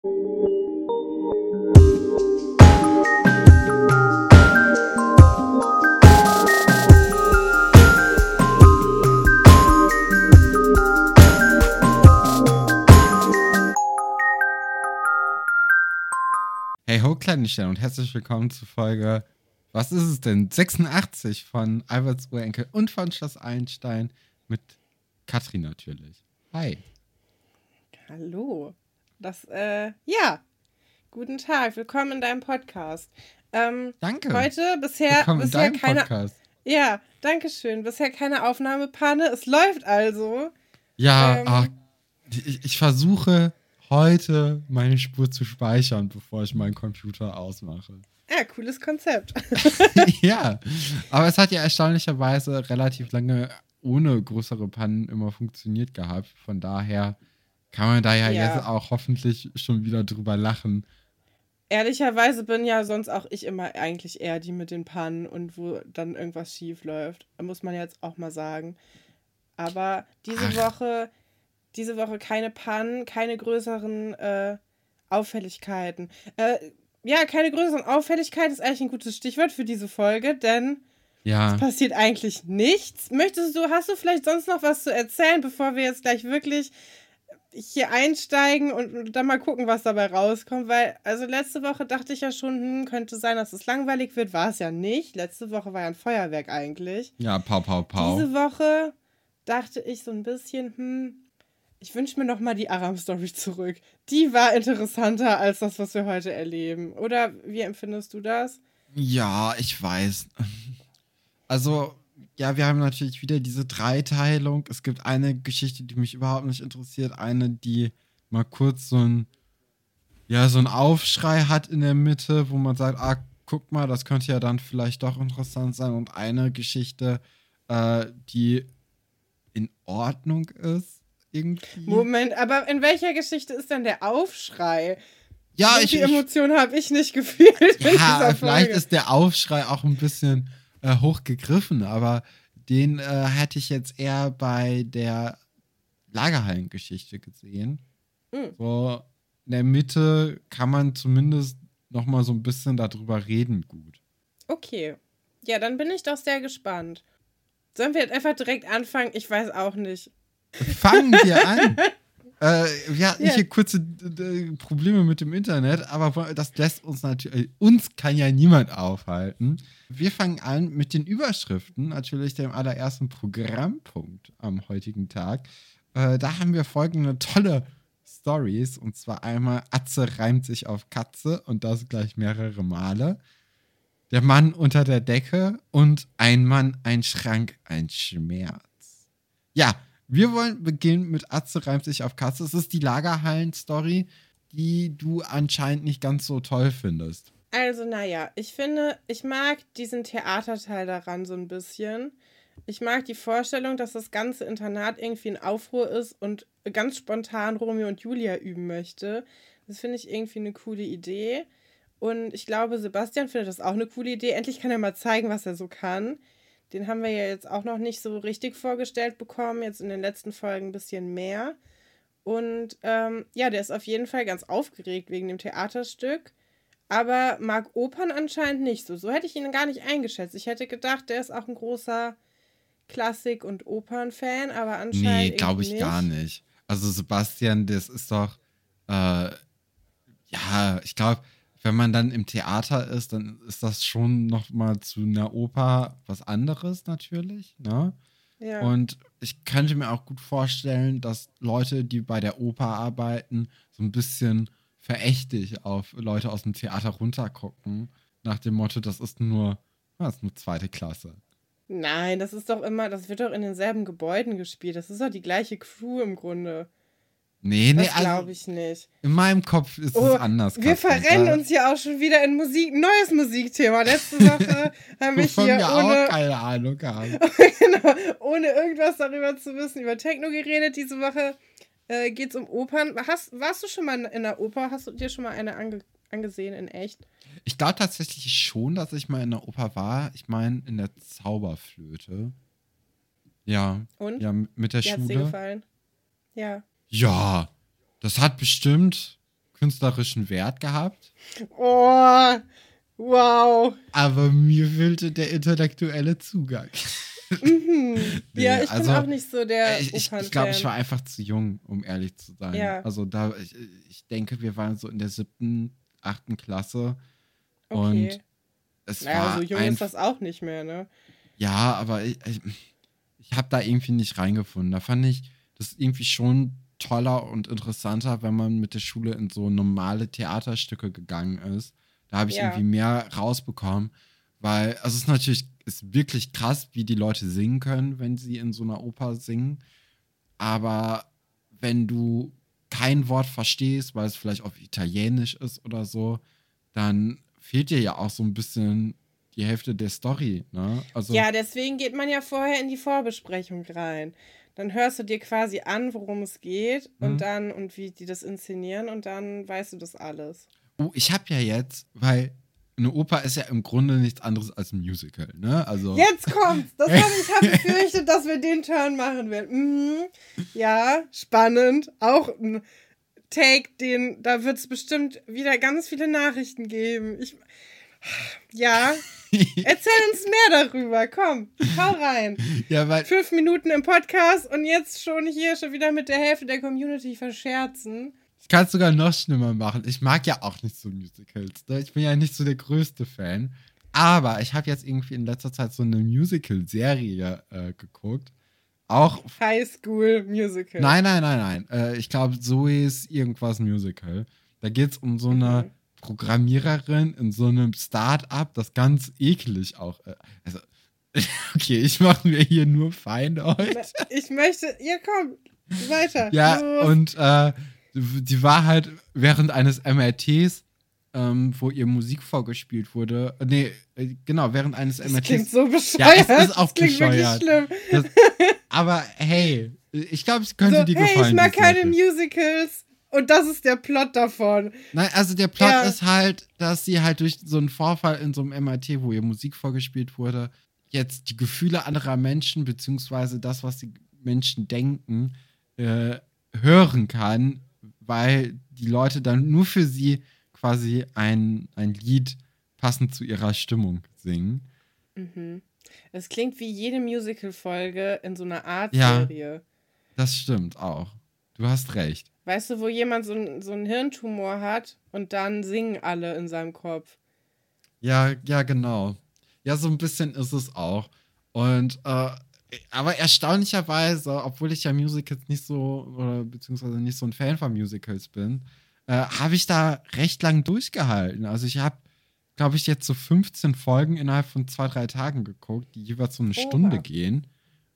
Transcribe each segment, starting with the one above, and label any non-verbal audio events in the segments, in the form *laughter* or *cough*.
Hey ho, kleine Sterne und herzlich willkommen zu Folge, was ist es denn? 86 von Alberts Urenkel und von Schloss Einstein mit Katrin natürlich. Hi. Hallo. Das, äh, ja. Guten Tag, willkommen in deinem Podcast. Ähm, Danke. Heute bisher, Willkommen in bisher deinem keine. Podcast. Ja, danke schön. Bisher keine Aufnahmepanne. Es läuft also. Ja, Ähm. ach, ich, ich versuche heute meine Spur zu speichern, bevor ich meinen Computer ausmache. Ja, cooles Konzept. *laughs* *laughs* ja, aber es hat ja erstaunlicherweise relativ lange ohne größere Pannen immer funktioniert gehabt. Von daher kann man da ja, Ja. jetzt auch hoffentlich schon wieder drüber lachen. Ehrlicherweise bin ja sonst auch ich immer eigentlich eher die mit den Pannen und wo dann irgendwas schief läuft. Muss man jetzt auch mal sagen. Aber diese Ach. Woche, diese Woche keine Pannen, keine größeren äh, Auffälligkeiten. Äh, ja, keine größeren Auffälligkeiten ist eigentlich ein gutes Stichwort für diese Folge, denn Ja. es passiert eigentlich nichts. Möchtest du, hast du vielleicht sonst noch was zu erzählen, bevor wir jetzt gleich wirklich hier einsteigen und, dann mal gucken, was dabei rauskommt? Weil, also letzte Woche dachte ich ja schon, hm, könnte sein, dass es langweilig wird. War es ja nicht. Letzte Woche war ja ein Feuerwerk eigentlich. Ja, pau, pau, pau. Diese Woche dachte ich so ein bisschen, hm, ich wünsche mir noch mal die Aram-Story zurück. Die war interessanter als das, was wir heute erleben. Oder wie empfindest du das? Ja, ich weiß. Also, ja, wir haben natürlich wieder diese Dreiteilung. Es gibt eine Geschichte, die mich überhaupt nicht interessiert, eine, die mal kurz so ein, ja, so ein Aufschrei hat in der Mitte, wo man sagt, ah, guck mal, das könnte ja dann vielleicht doch interessant sein. Und eine Geschichte, äh, die in Ordnung ist, irgendwie. Moment, aber in welcher Geschichte ist denn der Aufschrei? ja, ich, die Emotion habe ich nicht *laughs* gefühlt. Ja, vielleicht ist der Aufschrei auch ein bisschen äh, hochgegriffen, aber den äh, hätte ich jetzt eher bei der Lagerhallengeschichte gesehen. Mhm. So in der Mitte kann man zumindest noch mal so ein bisschen darüber reden gut. Okay. Ja, dann bin ich doch sehr gespannt. Sollen wir jetzt einfach direkt anfangen? Ich weiß auch nicht. Fangen wir an. *laughs* Äh, wir hatten Ja. hier kurze äh, Probleme mit dem Internet, aber das lässt uns natürlich, uns kann ja niemand aufhalten. Wir fangen an mit den Überschriften, natürlich dem allerersten Programmpunkt am heutigen Tag. Äh, da haben wir folgende tolle Stories und zwar einmal Atze reimt sich auf Katze und das gleich mehrere Male. Der Mann unter der Decke und ein Mann, ein Schrank, ein Schmerz. Ja, wir wollen beginnen mit Atze reimt sich auf Katze. Es ist die Lagerhallen-Story, die du anscheinend nicht ganz so toll findest. Also, naja, ich finde, ich mag diesen Theaterteil daran so ein bisschen. Ich mag die Vorstellung, dass das ganze Internat irgendwie in Aufruhr ist und ganz spontan Romeo und Julia üben möchte. Das finde ich irgendwie eine coole Idee. Und ich glaube, Sebastian findet das auch eine coole Idee. Endlich kann er mal zeigen, was er so kann. Den haben wir ja jetzt auch noch nicht so richtig vorgestellt bekommen. Jetzt in den letzten Folgen ein bisschen mehr. Und ähm, ja, der ist auf jeden Fall ganz aufgeregt wegen dem Theaterstück aber mag Opern anscheinend nicht so. So hätte ich ihn gar nicht eingeschätzt. Ich hätte gedacht, der ist auch ein großer Klassik- und Opernfan, aber anscheinend. Nee, glaube ich irgendwie gar nicht. Also Sebastian, das ist doch, äh, ja, ich glaube, wenn man dann im Theater ist, dann ist das schon noch mal zu einer Oper was anderes natürlich, ne? Ja. Und ich könnte mir auch gut vorstellen, dass Leute, die bei der Oper arbeiten, so ein bisschen verächtig auf Leute aus dem Theater runtergucken, nach dem Motto, das ist nur, das ist nur zweite Klasse. Nein, das ist doch immer, das wird doch in denselben Gebäuden gespielt. Das ist doch die gleiche Crew im Grunde. Nee, nee, Das also glaube ich nicht. in meinem Kopf ist Oh, es anders. Wir Katrin. verrennen Da- uns ja auch schon wieder in Musik, neues Musikthema. Letzte Woche *laughs* haben wir wovon hier wir ohne, auch keine Ahnung haben. *laughs* genau, ohne irgendwas darüber zu wissen, über Techno geredet. Diese Woche äh, geht es um Opern. Hast, warst du schon mal in der Oper? Hast du dir schon mal eine ange angesehen in echt? Ich glaube tatsächlich schon, dass ich mal in der Oper war. Ich meine, in der Zauberflöte. Ja. Und? Ja, mit der Wie hat es dir Schule. gefallen? Ja. Ja, das hat bestimmt, künstlerischen Wert gehabt. Oh, wow. Aber mir fehlte der intellektuelle Zugang. Mhm. *laughs* Nee, ja, ich also, bin auch nicht so der ich ich, ich Opernfan. glaube, ich war einfach zu jung, um ehrlich zu sein. Ja. Also da, ich, ich denke, wir waren so in der siebten, achten Klasse. Okay. Und es Naja, war so jung ein, ist das auch nicht mehr, ne? Ja, aber ich, ich, ich habe da irgendwie nicht reingefunden. Da fand ich das irgendwie schon toller und interessanter, wenn man mit der Schule in so normale Theaterstücke gegangen ist. Da habe ich Ja. irgendwie mehr rausbekommen, weil also es ist natürlich ist wirklich krass, wie die Leute singen können, wenn sie in so einer Oper singen. Aber wenn du kein Wort verstehst, weil es vielleicht auf Italienisch ist oder so, dann fehlt dir ja auch so ein bisschen die Hälfte der Story. Ne? Also, Ja, deswegen geht man ja vorher in die Vorbesprechung rein. Dann hörst du dir quasi an, worum es geht Mhm. und dann und wie die das inszenieren und dann weißt du das alles. Oh, ich habe ja jetzt, weil eine Oper ist ja im Grunde nichts anderes als ein Musical, ne? Also Jetzt kommt's! Das hab ich habe *laughs* befürchtet, dass wir den Turn machen werden. Mhm. Ja, spannend. Auch ein Take, den, da wird es bestimmt wieder ganz viele Nachrichten geben. Ich, ja, erzähl uns mehr darüber. Komm, hau rein. *laughs* ja, weil Fünf Minuten im Podcast und jetzt schon hier schon wieder mit der Hälfte der Community verscherzen. ich kann es sogar noch schlimmer machen. Ich mag ja auch nicht so Musicals. Ne? Ich bin ja nicht so der größte Fan. Aber ich habe jetzt irgendwie in letzter Zeit so eine Musical-Serie äh, geguckt. Auch High School Musical. Nein, nein, nein, nein. Äh, ich glaube, Zoe's irgendwas Musical. Da geht es um so eine Mhm. Programmiererin in so einem Start-up, das ganz eklig auch. Äh, also, *laughs* okay, ich mache mir hier nur Feinde heute. Ich möchte. Ja, komm, weiter. Ja, Los. und äh, die war halt während eines MRTs, ähm, wo ihr Musik vorgespielt wurde. äh, Nee, äh, genau, während eines das MRTs. klingt so bescheuert. Ja, es ist auch das klingt bescheuert. wirklich schlimm. Das, aber hey, ich glaube, es könnte So, dir hey, gefallen. ich mag keine. Musicals. Und das ist der Plot davon. Nein, also der Plot Ja. ist halt, dass sie halt durch so einen Vorfall in so einem MRT, wo ihr Musik vorgespielt wurde, jetzt die Gefühle anderer Menschen, beziehungsweise das, was die Menschen denken, äh, hören kann, weil die Leute dann nur für sie quasi ein, ein Lied passend zu ihrer Stimmung singen. Mhm. Es klingt wie jede Musical-Folge in so einer Art Ja. Serie. Das stimmt auch. Du hast recht. Weißt du, wo jemand so, ein- so einen Hirntumor hat und dann singen alle in seinem Kopf. Ja, ja, genau. Ja, so ein bisschen ist es auch. Und, äh, aber erstaunlicherweise, obwohl ich ja Musicals nicht so, oder beziehungsweise nicht so ein Fan von Musicals bin, äh, habe ich da recht lang durchgehalten. Also ich habe, glaube ich, jetzt so 15 Folgen innerhalb von zwei, drei Tagen geguckt, die jeweils so eine Oha. Stunde gehen.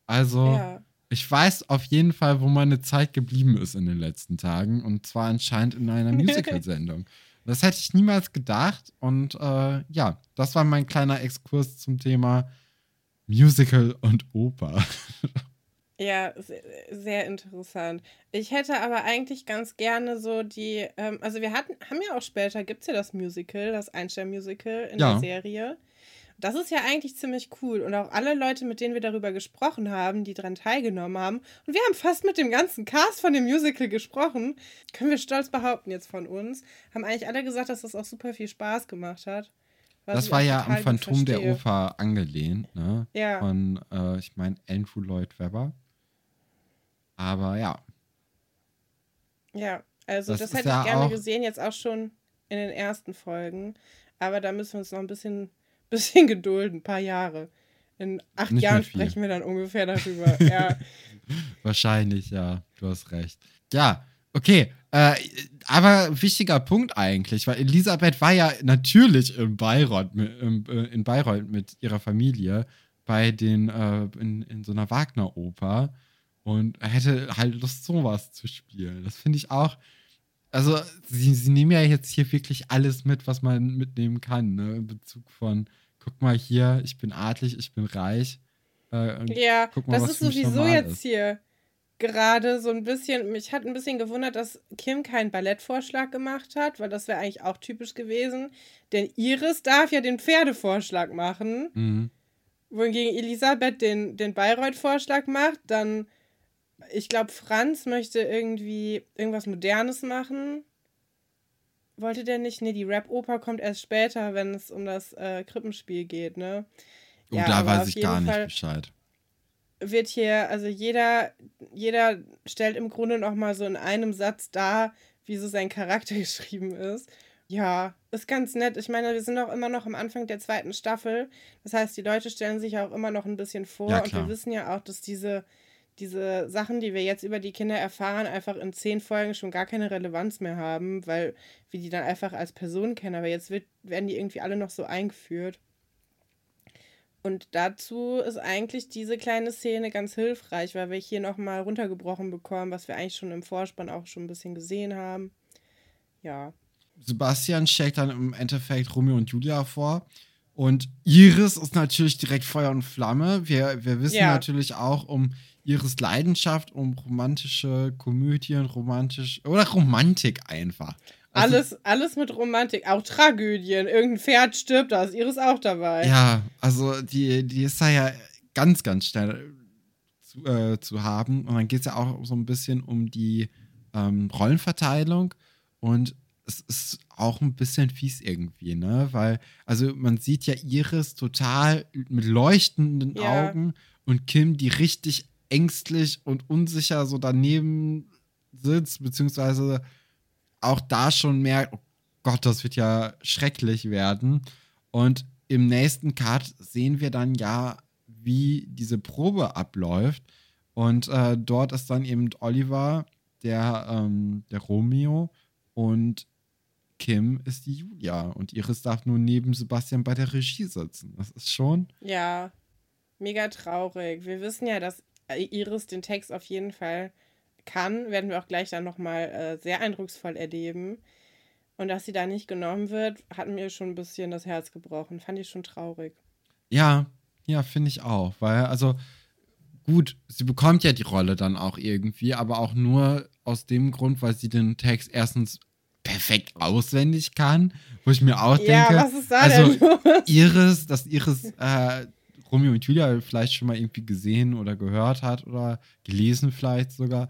Also Ja. Ich weiß auf jeden Fall, wo meine Zeit geblieben ist in den letzten Tagen. Und zwar anscheinend in einer Musical-Sendung. *laughs* Das hätte ich niemals gedacht. Und äh, ja, das war mein kleiner Exkurs zum Thema Musical und Oper. *laughs* Ja, sehr, interessant. Ich hätte aber eigentlich ganz gerne so die, ähm, also wir hatten, haben ja auch später, gibt es ja das Musical, das Einstein-Musical in Ja. der Serie. Das ist ja eigentlich ziemlich cool. Und auch alle Leute, mit denen wir darüber gesprochen haben, die daran teilgenommen haben. Und wir haben fast mit dem ganzen Cast von dem Musical gesprochen. Können wir stolz behaupten jetzt von uns. Haben eigentlich alle gesagt, dass das auch super viel Spaß gemacht hat. Das war ja am Phantom der verstehe. Oper angelehnt, ne? Ja. Von, äh, ich meine, Andrew Lloyd Webber. Aber ja, Ja, also Das das, hätte ja ich gerne gesehen, jetzt auch schon in den ersten Folgen. Aber da müssen wir uns noch ein bisschen, bisschen gedulden, ein paar Jahre. In acht Nicht Jahren sprechen wir dann ungefähr darüber. ja. *laughs* Wahrscheinlich, ja. Du hast recht. Ja, okay. Äh, aber wichtiger Punkt eigentlich, weil Elisabeth war ja natürlich in Bayreuth, mit, im, äh, in Bayreuth mit ihrer Familie bei den, äh, in, in so einer Wagner-Oper und hätte halt Lust, sowas zu spielen. Das finde ich auch. Also, sie, sie nehmen ja jetzt hier wirklich alles mit, was man mitnehmen kann, ne? In Bezug von, guck mal hier, ich bin adlig, ich bin reich. Äh, Ja, Guck mal, das ist sowieso jetzt ist. hier gerade so ein bisschen, mich hat ein bisschen gewundert, dass Kim keinen Ballettvorschlag gemacht hat, weil das wäre eigentlich auch typisch gewesen. Denn Iris darf ja den Pferdevorschlag machen, Mhm. wohingegen Elisabeth den, den Bayreuth-Vorschlag macht. Dann, ich glaube, Franz möchte irgendwie irgendwas Modernes machen. Wollte der nicht? Nee, die Rap-Oper kommt erst später, wenn es um das äh, Krippenspiel geht, ne? Oh, ja, da weiß ich gar nicht Fall Bescheid. Wird hier, also jeder, jeder stellt im Grunde noch mal so in einem Satz dar, wie so sein Charakter *laughs* geschrieben ist. Ja, ist ganz nett. Ich meine, wir sind auch immer noch am Anfang der zweiten Staffel. Das heißt, die Leute stellen sich auch immer noch ein bisschen vor. Ja, und wir wissen ja auch, dass diese, diese Sachen, die wir jetzt über die Kinder erfahren, einfach in zehn Folgen schon gar keine Relevanz mehr haben, weil wir die dann einfach als Person kennen. Aber jetzt wird, werden die irgendwie alle noch so eingeführt. Und dazu ist eigentlich diese kleine Szene ganz hilfreich, weil wir hier nochmal runtergebrochen bekommen, was wir eigentlich schon im Vorspann auch schon ein bisschen gesehen haben. Ja. Sebastian stellt dann im Endeffekt Romeo und Julia vor. Und Iris ist natürlich direkt Feuer und Flamme. Wir, wir wissen ja. natürlich auch um Iris Leidenschaft, um romantische Komödien, romantisch oder Romantik einfach. Also, alles, alles mit Romantik, auch Tragödien. Irgendein Pferd stirbt, da ist Iris auch dabei. Ja, also die, die ist da ja ganz, ganz schnell zu, äh, zu haben. Und dann geht es ja auch so ein bisschen um die ähm, Rollenverteilung. Und es ist auch ein bisschen fies irgendwie, ne? Weil, also man sieht ja Iris total mit leuchtenden ja. Augen und Kim, die richtig ängstlich und unsicher so daneben sitzt, beziehungsweise auch da schon merkt, oh Gott, das wird ja schrecklich werden. Und im nächsten Cut sehen wir dann ja, wie diese Probe abläuft. Und äh, dort ist dann eben Oliver, der, ähm, der Romeo und Kim ist die Julia. Und Iris darf nur neben Sebastian bei der Regie sitzen. Das ist schon. Ja, mega traurig. Wir wissen ja, dass Iris den Text auf jeden Fall kann, werden wir auch gleich dann nochmal äh, sehr eindrucksvoll erleben. Und dass sie da nicht genommen wird, hat mir schon ein bisschen das Herz gebrochen. Fand ich schon traurig. Ja, ja, finde ich auch. Weil, also, gut, sie bekommt ja die Rolle dann auch irgendwie, aber auch nur aus dem Grund, weil sie den Text erstens perfekt auswendig kann, wo ich mir auch ja, denke, was ist da also? Iris, dass Iris äh, Romeo und Julia vielleicht schon mal irgendwie gesehen oder gehört hat oder gelesen vielleicht sogar.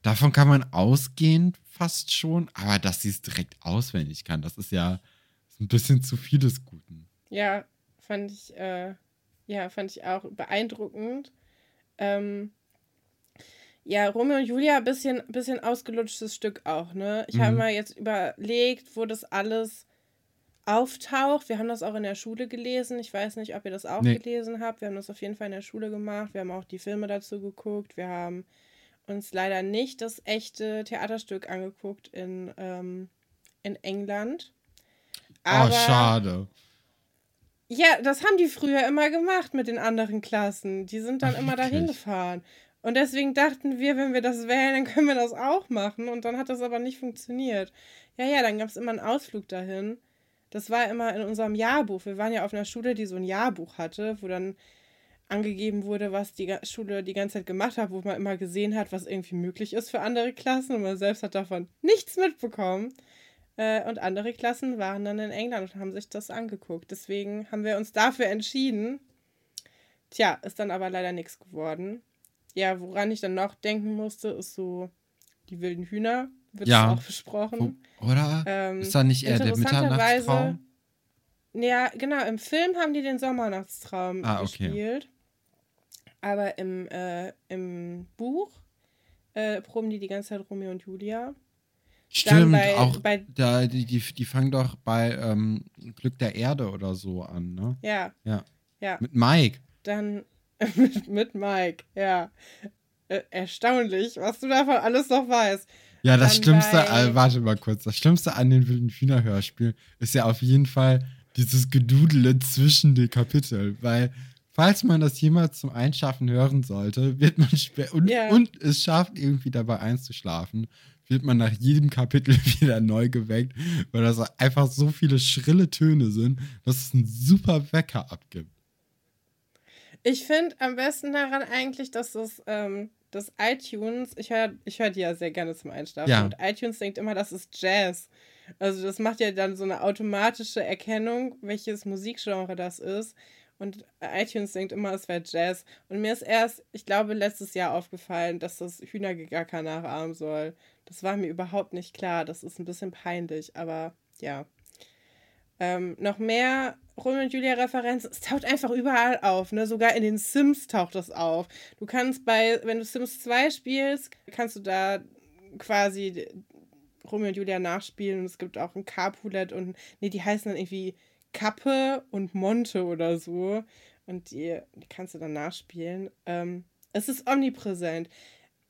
Davon kann man ausgehen, fast schon, aber dass sie es direkt auswendig kann, das ist ja ein bisschen zu viel des Guten. Ja, fand ich, äh, ja, fand ich auch beeindruckend. Ähm, ja, Romeo und Julia, bisschen, bisschen ausgelutschtes Stück auch, ne? Ich mhm. habe mal jetzt überlegt, wo das alles auftaucht. Wir haben das auch in der Schule gelesen. Ich weiß nicht, ob ihr das auch nee. gelesen habt. Wir haben das auf jeden Fall in der Schule gemacht. Wir haben auch die Filme dazu geguckt. Wir haben uns leider nicht das echte Theaterstück angeguckt in, ähm, in England. Oh, Aber, oh, schade. Ja, das haben die früher immer gemacht mit den anderen Klassen. Die sind dann Ach, immer dahin gefahren. Und deswegen dachten wir, wenn wir das wählen, dann können wir das auch machen. Und dann hat das aber nicht funktioniert. Ja, ja, dann gab es immer einen Ausflug dahin. Das war immer in unserem Jahrbuch. Wir waren ja auf einer Schule, die so ein Jahrbuch hatte, wo dann angegeben wurde, was die Schule die ganze Zeit gemacht hat, wo man immer gesehen hat, was irgendwie möglich ist für andere Klassen und man selbst hat davon nichts mitbekommen. Äh, und andere Klassen waren dann in England und haben sich das angeguckt. Deswegen haben wir uns dafür entschieden. Tja, ist dann aber leider nichts geworden. Ja, woran ich dann noch denken musste, ist so die wilden Hühner. Wird ja. auch besprochen. Oder? Ähm, ist da nicht eher der Mitternachtstraum? Ja, genau. Im Film haben die den Sommernachtstraum ah, okay. gespielt. Aber im, äh, im Buch äh, proben die die ganze Zeit Romeo und Julia. Stimmt, bei, auch bei, da, die, die, die fangen doch bei ähm, Glück der Erde oder so an, ne? Ja. Ja. ja. Mit Mike. Dann *laughs* mit, mit Mike, ja. Äh, erstaunlich, was du davon alles noch weißt. Ja, das Schlimmste, äh, warte mal kurz, das Schlimmste an den wilden Hühnerhörspielen ist ja auf jeden Fall dieses Gedudele zwischen den Kapiteln, weil falls man das jemals zum Einschaffen hören sollte, wird man schwer und, yeah. und es schafft irgendwie dabei einzuschlafen, wird man nach jedem Kapitel *laughs* wieder neu geweckt, weil das einfach so viele schrille Töne sind, dass es einen super Wecker abgibt. Ich finde am besten daran eigentlich, dass das, ähm, das iTunes, ich höre ich hör die ja sehr gerne zum Einschlafen, ja. und iTunes denkt immer, das ist Jazz. Also das macht ja dann so eine automatische Erkennung, welches Musikgenre das ist. Und iTunes denkt immer, es wäre Jazz. Und mir ist erst, ich glaube, letztes Jahr aufgefallen, dass das Hühnergegacker nachahmen soll. Das war mir überhaupt nicht klar. Das ist ein bisschen peinlich, aber ja. Ähm, noch mehr Romeo und Julia Referenzen. Es taucht einfach überall auf, ne? Sogar in den Sims taucht das auf. Du kannst bei, wenn du Sims 2 spielst, kannst du da quasi Romeo und Julia nachspielen und es gibt auch ein Capulet und nee, die heißen dann irgendwie Kappe und Monte oder so. Und die, die kannst du dann nachspielen. Ähm, es ist omnipräsent.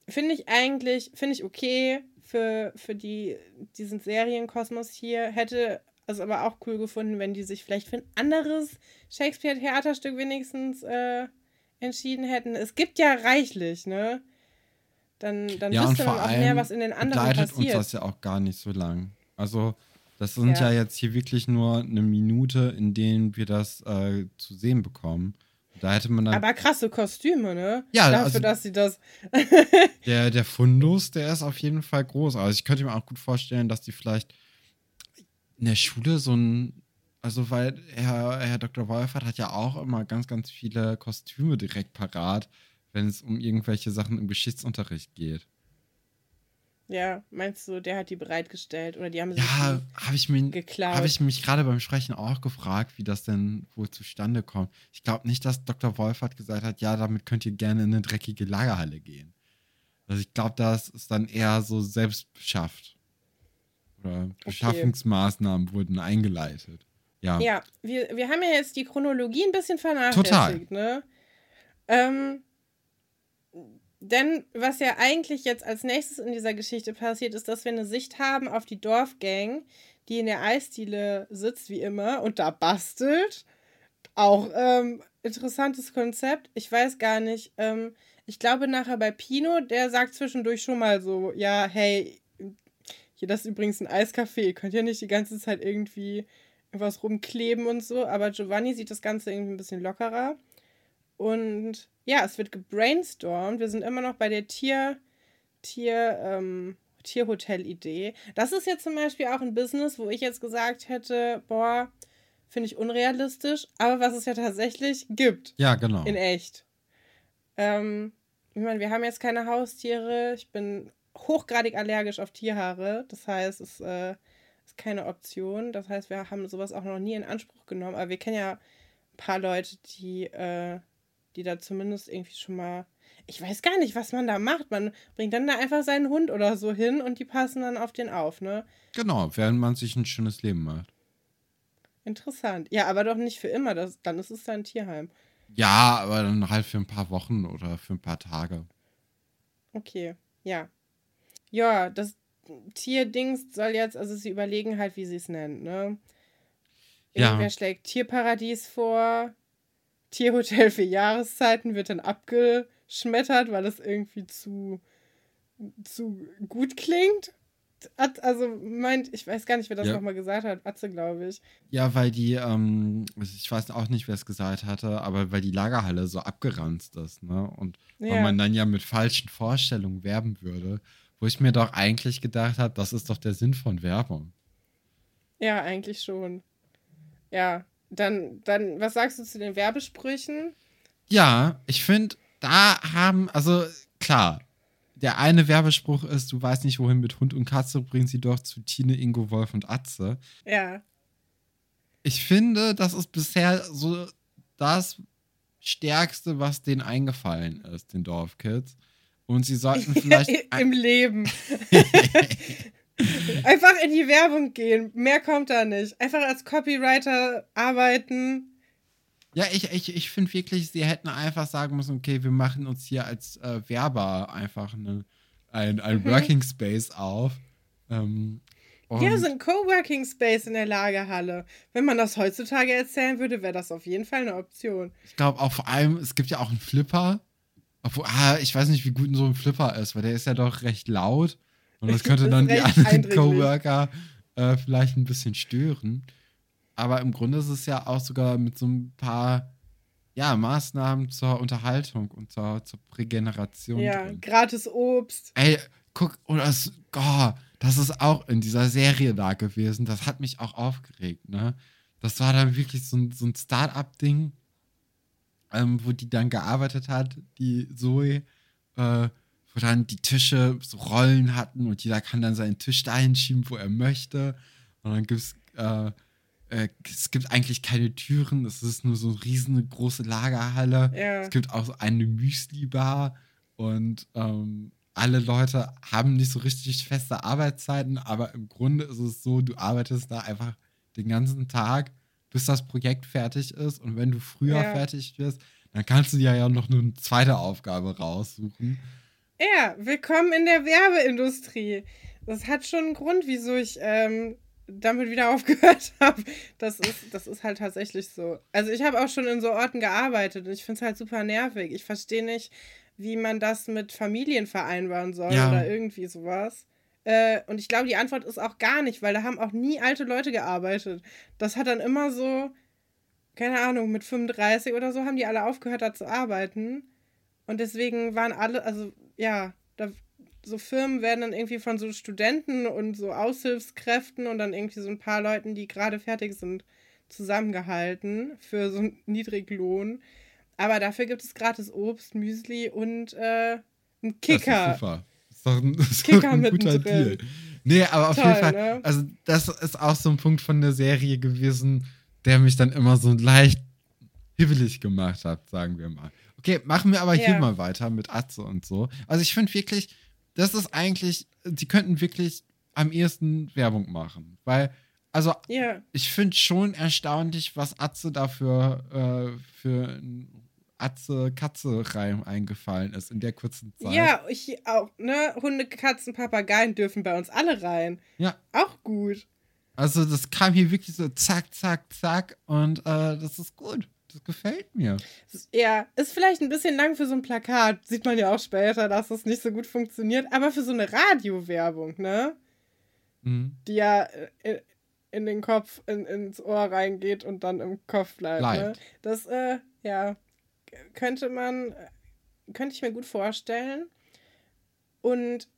Finde ich eigentlich, finde ich okay für, für die, diesen Serienkosmos hier. Hätte es aber auch cool gefunden, wenn die sich vielleicht für ein anderes Shakespeare-Theaterstück wenigstens äh, entschieden hätten. Es gibt ja reichlich, ne? Dann, dann ja, wüsste man auch mehr, was in den anderen passiert. uns das ja auch gar nicht so lang. Also, das sind ja, Ja. jetzt hier wirklich nur eine Minute, in denen wir das äh, zu sehen bekommen. Da hätte man dann. Aber krasse Kostüme, ne? Ja, Dafür, also- dass sie das. *laughs* Der, der Fundus, der ist auf jeden Fall groß. Also ich könnte mir auch gut vorstellen, dass die vielleicht in der Schule so ein, also weil Herr, Herr Dr. Wolfert hat ja auch immer ganz, ganz viele Kostüme direkt parat, wenn es um irgendwelche Sachen im Geschichtsunterricht geht. Ja, meinst du, der hat die bereitgestellt oder die haben sie Ja, habe ich, mir- geklaut? hab ich mich gerade beim Sprechen auch gefragt, wie das denn wohl zustande kommt. Ich glaube nicht, dass Dr. Wolfert gesagt hat, ja, damit könnt ihr gerne in eine dreckige Lagerhalle gehen. Also ich glaube, das ist dann eher so selbst beschafft. Oder Beschaffungsmaßnahmen wurden eingeleitet. Ja. Ja, wir, wir haben ja jetzt die Chronologie ein bisschen vernachlässigt, ne? Ähm, denn was ja eigentlich jetzt als nächstes in dieser Geschichte passiert, ist, dass wir eine Sicht haben auf die Dorfgang, die in der Eisdiele sitzt, wie immer, und da bastelt. Auch ähm, interessantes Konzept. Ich weiß gar nicht. Ähm, ich glaube nachher bei Pino, der sagt zwischendurch schon mal so, ja, hey, hier, das ist übrigens ein Eiscafé. Ihr könnt ja nicht die ganze Zeit irgendwie was rumkleben und so. Aber Giovanni sieht das Ganze irgendwie ein bisschen lockerer. Und ja, es wird gebrainstormt. Wir sind immer noch bei der Tier, Tier, ähm, Tierhotel-Idee. Das ist jetzt zum Beispiel auch ein Business, wo ich jetzt gesagt hätte, boah, finde ich unrealistisch, aber was es ja tatsächlich gibt. Ja, genau. In echt. Ähm, ich meine, wir haben jetzt keine Haustiere. Ich bin hochgradig allergisch auf Tierhaare. Das heißt, es äh, ist keine Option. Das heißt, wir haben sowas auch noch nie in Anspruch genommen. Aber wir kennen ja ein paar Leute, die, äh, die da zumindest irgendwie schon mal. Ich weiß gar nicht, was man da macht. Man bringt dann da einfach seinen Hund oder so hin und die passen dann auf den auf, ne? Genau, während man sich ein schönes Leben macht. Interessant. Ja, aber doch nicht für immer. Das, dann ist es da ein Tierheim. Ja, aber dann halt für ein paar Wochen oder für ein paar Tage. Okay, ja. Ja, das Tierdings soll jetzt, also sie überlegen halt, wie sie es nennen, ne? Ja. Irgendwer schlägt Tierparadies vor. Tierhotel für Jahreszeiten wird dann abgeschmettert, weil es irgendwie zu, zu gut klingt. Also meint, ich weiß gar nicht, wer das Ja. nochmal gesagt hat. Atze, glaube ich. Ja, weil die, ähm, ich weiß auch nicht, wer es gesagt hatte, aber weil die Lagerhalle so abgeranzt ist, ne? Und weil Ja. man dann ja mit falschen Vorstellungen werben würde, wo ich mir doch eigentlich gedacht habe, das ist doch der Sinn von Werbung. Ja, eigentlich schon. Ja, dann, dann, was sagst du zu den Werbesprüchen? Ja, ich finde, da haben, also klar, der eine Werbespruch ist, du weißt nicht wohin mit Hund und Katze, bring sie doch zu Tine, Ingo, Wolf und Atze. Ja. Ich finde, das ist bisher so das Stärkste, was denen eingefallen ist, den Dorfkids. Und sie *laughs* sollten vielleicht. Im Leben. *laughs* *laughs* Einfach in die Werbung gehen. Mehr kommt da nicht. Einfach als Copywriter arbeiten. ja, ich, ich, ich finde wirklich, sie hätten einfach sagen müssen, okay, wir machen uns hier als äh, Werber einfach eine, ein, ein Mhm. Working Space auf. Ähm, Ja, so ein Coworking Space in der Lagerhalle. Wenn man das heutzutage erzählen würde, wäre das auf jeden Fall eine Option. ich glaube auch vor allem, es gibt ja auch einen Flipper. Obwohl, ah, ich weiß nicht, wie gut so ein Flipper ist, weil der ist ja doch recht laut. Und das *laughs* könnte dann die anderen. Coworker äh, vielleicht ein bisschen stören. Aber im Grunde ist es ja auch sogar mit so ein paar ja, Maßnahmen zur Unterhaltung und zur, zur Regeneration Ja, drin. gratis Obst. Ey, guck, und das, oh, das ist auch in dieser Serie da gewesen. Das hat mich auch aufgeregt, ne? Das war dann wirklich so ein, so ein Start-up-Ding. Ähm, wo die dann gearbeitet hat, die Zoe, äh, wo dann die Tische so Rollen hatten und jeder kann dann seinen Tisch dahin schieben, wo er möchte. Und dann gibt es, äh, äh, es gibt eigentlich keine Türen, es ist nur so eine riesengroße Lagerhalle. Ja. Es gibt auch so eine Müsli-Bar und ähm, alle Leute haben nicht so richtig feste Arbeitszeiten, aber im Grunde ist es so, du arbeitest da einfach den ganzen Tag, bis das Projekt fertig ist. Und wenn du früher Ja. fertig wirst, dann kannst du dir ja noch eine zweite Aufgabe raussuchen. Ja, willkommen in der Werbeindustrie. Das hat schon einen Grund, wieso ich ähm, damit wieder *laughs* aufgehört habe. Das ist, das ist halt tatsächlich so. Also ich habe auch schon in so Orten gearbeitet und ich finde es halt super nervig. Ich verstehe nicht, wie man das mit Familien vereinbaren soll Ja. oder irgendwie sowas. Äh, und ich glaube, die Antwort ist auch gar nicht, weil da haben auch nie alte Leute gearbeitet. Das hat dann immer so, keine Ahnung, mit 35 oder so haben die alle aufgehört, da zu arbeiten. Und deswegen waren alle, also ja, da, so Firmen werden dann irgendwie von so Studenten und so Aushilfskräften und dann irgendwie so ein paar Leuten, die gerade fertig sind, zusammengehalten für so einen Niedriglohn. Aber dafür gibt es gratis Obst, Müsli und äh, einen Kicker. *laughs* ist doch ein, ist doch ein guter. Deal. Nee, aber auf Toll, jeden Fall, ne? also das ist auch so ein Punkt von der Serie gewesen, der mich dann immer so leicht hibbelig gemacht hat, sagen wir mal. Okay, machen wir aber hier Ja. mal weiter mit Atze und so. Also ich finde wirklich, das ist eigentlich, die könnten wirklich am ehesten Werbung machen, weil, also Ja, ich finde schon erstaunlich, was Atze dafür äh, für ein Atze-Katze-Reim eingefallen ist in der kurzen Zeit. ja, ich auch, ne? Hunde, Katzen, Papageien dürfen bei uns alle rein. Ja, Auch gut. also das kam hier wirklich so zack, zack, zack und äh, das ist gut. Das gefällt mir. Ja, ist vielleicht ein bisschen lang für so ein Plakat. Sieht man ja auch später, dass das nicht so gut funktioniert. Aber für so eine Radiowerbung, ne? Mhm. Die ja äh, in den Kopf, in, ins Ohr reingeht und dann im Kopf bleibt. Ne? Bleibt. Das, äh, ja, könnte man, könnte ich mir gut vorstellen. Und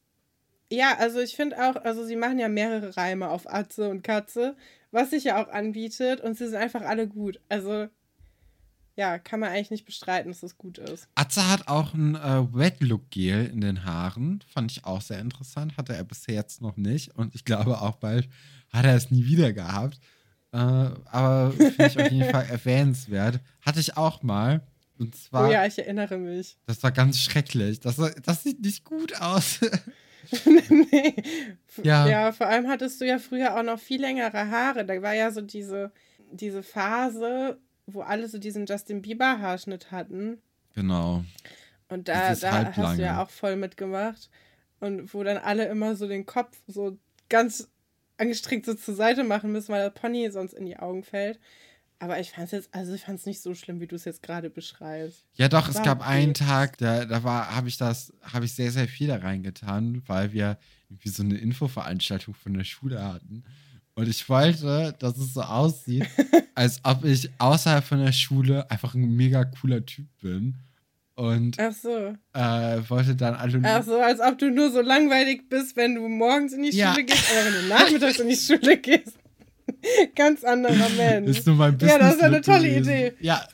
ja, also ich finde auch, also sie machen ja mehrere Reime auf Atze und Katze, was sich ja auch anbietet und sie sind einfach alle gut. Also ja, kann man eigentlich nicht bestreiten, dass das gut ist. Atze hat auch ein äh, Wet Look Gel in den Haaren. Fand ich auch sehr interessant. Hatte er bisher jetzt noch nicht. Und ich glaube auch bald hat er es nie wieder gehabt. Äh, aber finde ich auf jeden *laughs* Fall erwähnenswert. Hatte ich auch mal. Und zwar, oh ja, ich erinnere mich. das war ganz schrecklich. Das, das sieht nicht gut aus. *laughs* nee. Ja. ja, vor allem hattest du ja früher auch noch viel längere Haare. Da war ja so diese, diese Phase, wo alle so diesen Justin Bieber Haarschnitt hatten. genau. Und da, da hast du ja auch voll mitgemacht. Und wo dann alle immer so den Kopf so ganz angestrengt so zur Seite machen müssen, weil der Pony sonst in die Augen fällt. Aber ich fand es jetzt, also ich fand es nicht so schlimm, wie du es jetzt gerade beschreibst. Ja, doch, es gab okay. einen Tag, da, da war, habe ich das, habe ich sehr, sehr viel da reingetan, weil wir irgendwie so eine Infoveranstaltung von der Schule hatten. Und ich wollte, dass es so aussieht, *laughs* als ob ich außerhalb von der Schule einfach ein mega cooler Typ bin. Und Ach so. äh, wollte dann alle. Ach so, als ob du nur so langweilig bist, wenn du morgens in die Ja. Schule gehst, aber wenn du nachmittags in die Schule gehst. *laughs* Ganz anderer Mensch. ist nur mein Business. Ja, das ist eine tolle gewesen. Idee. Ja,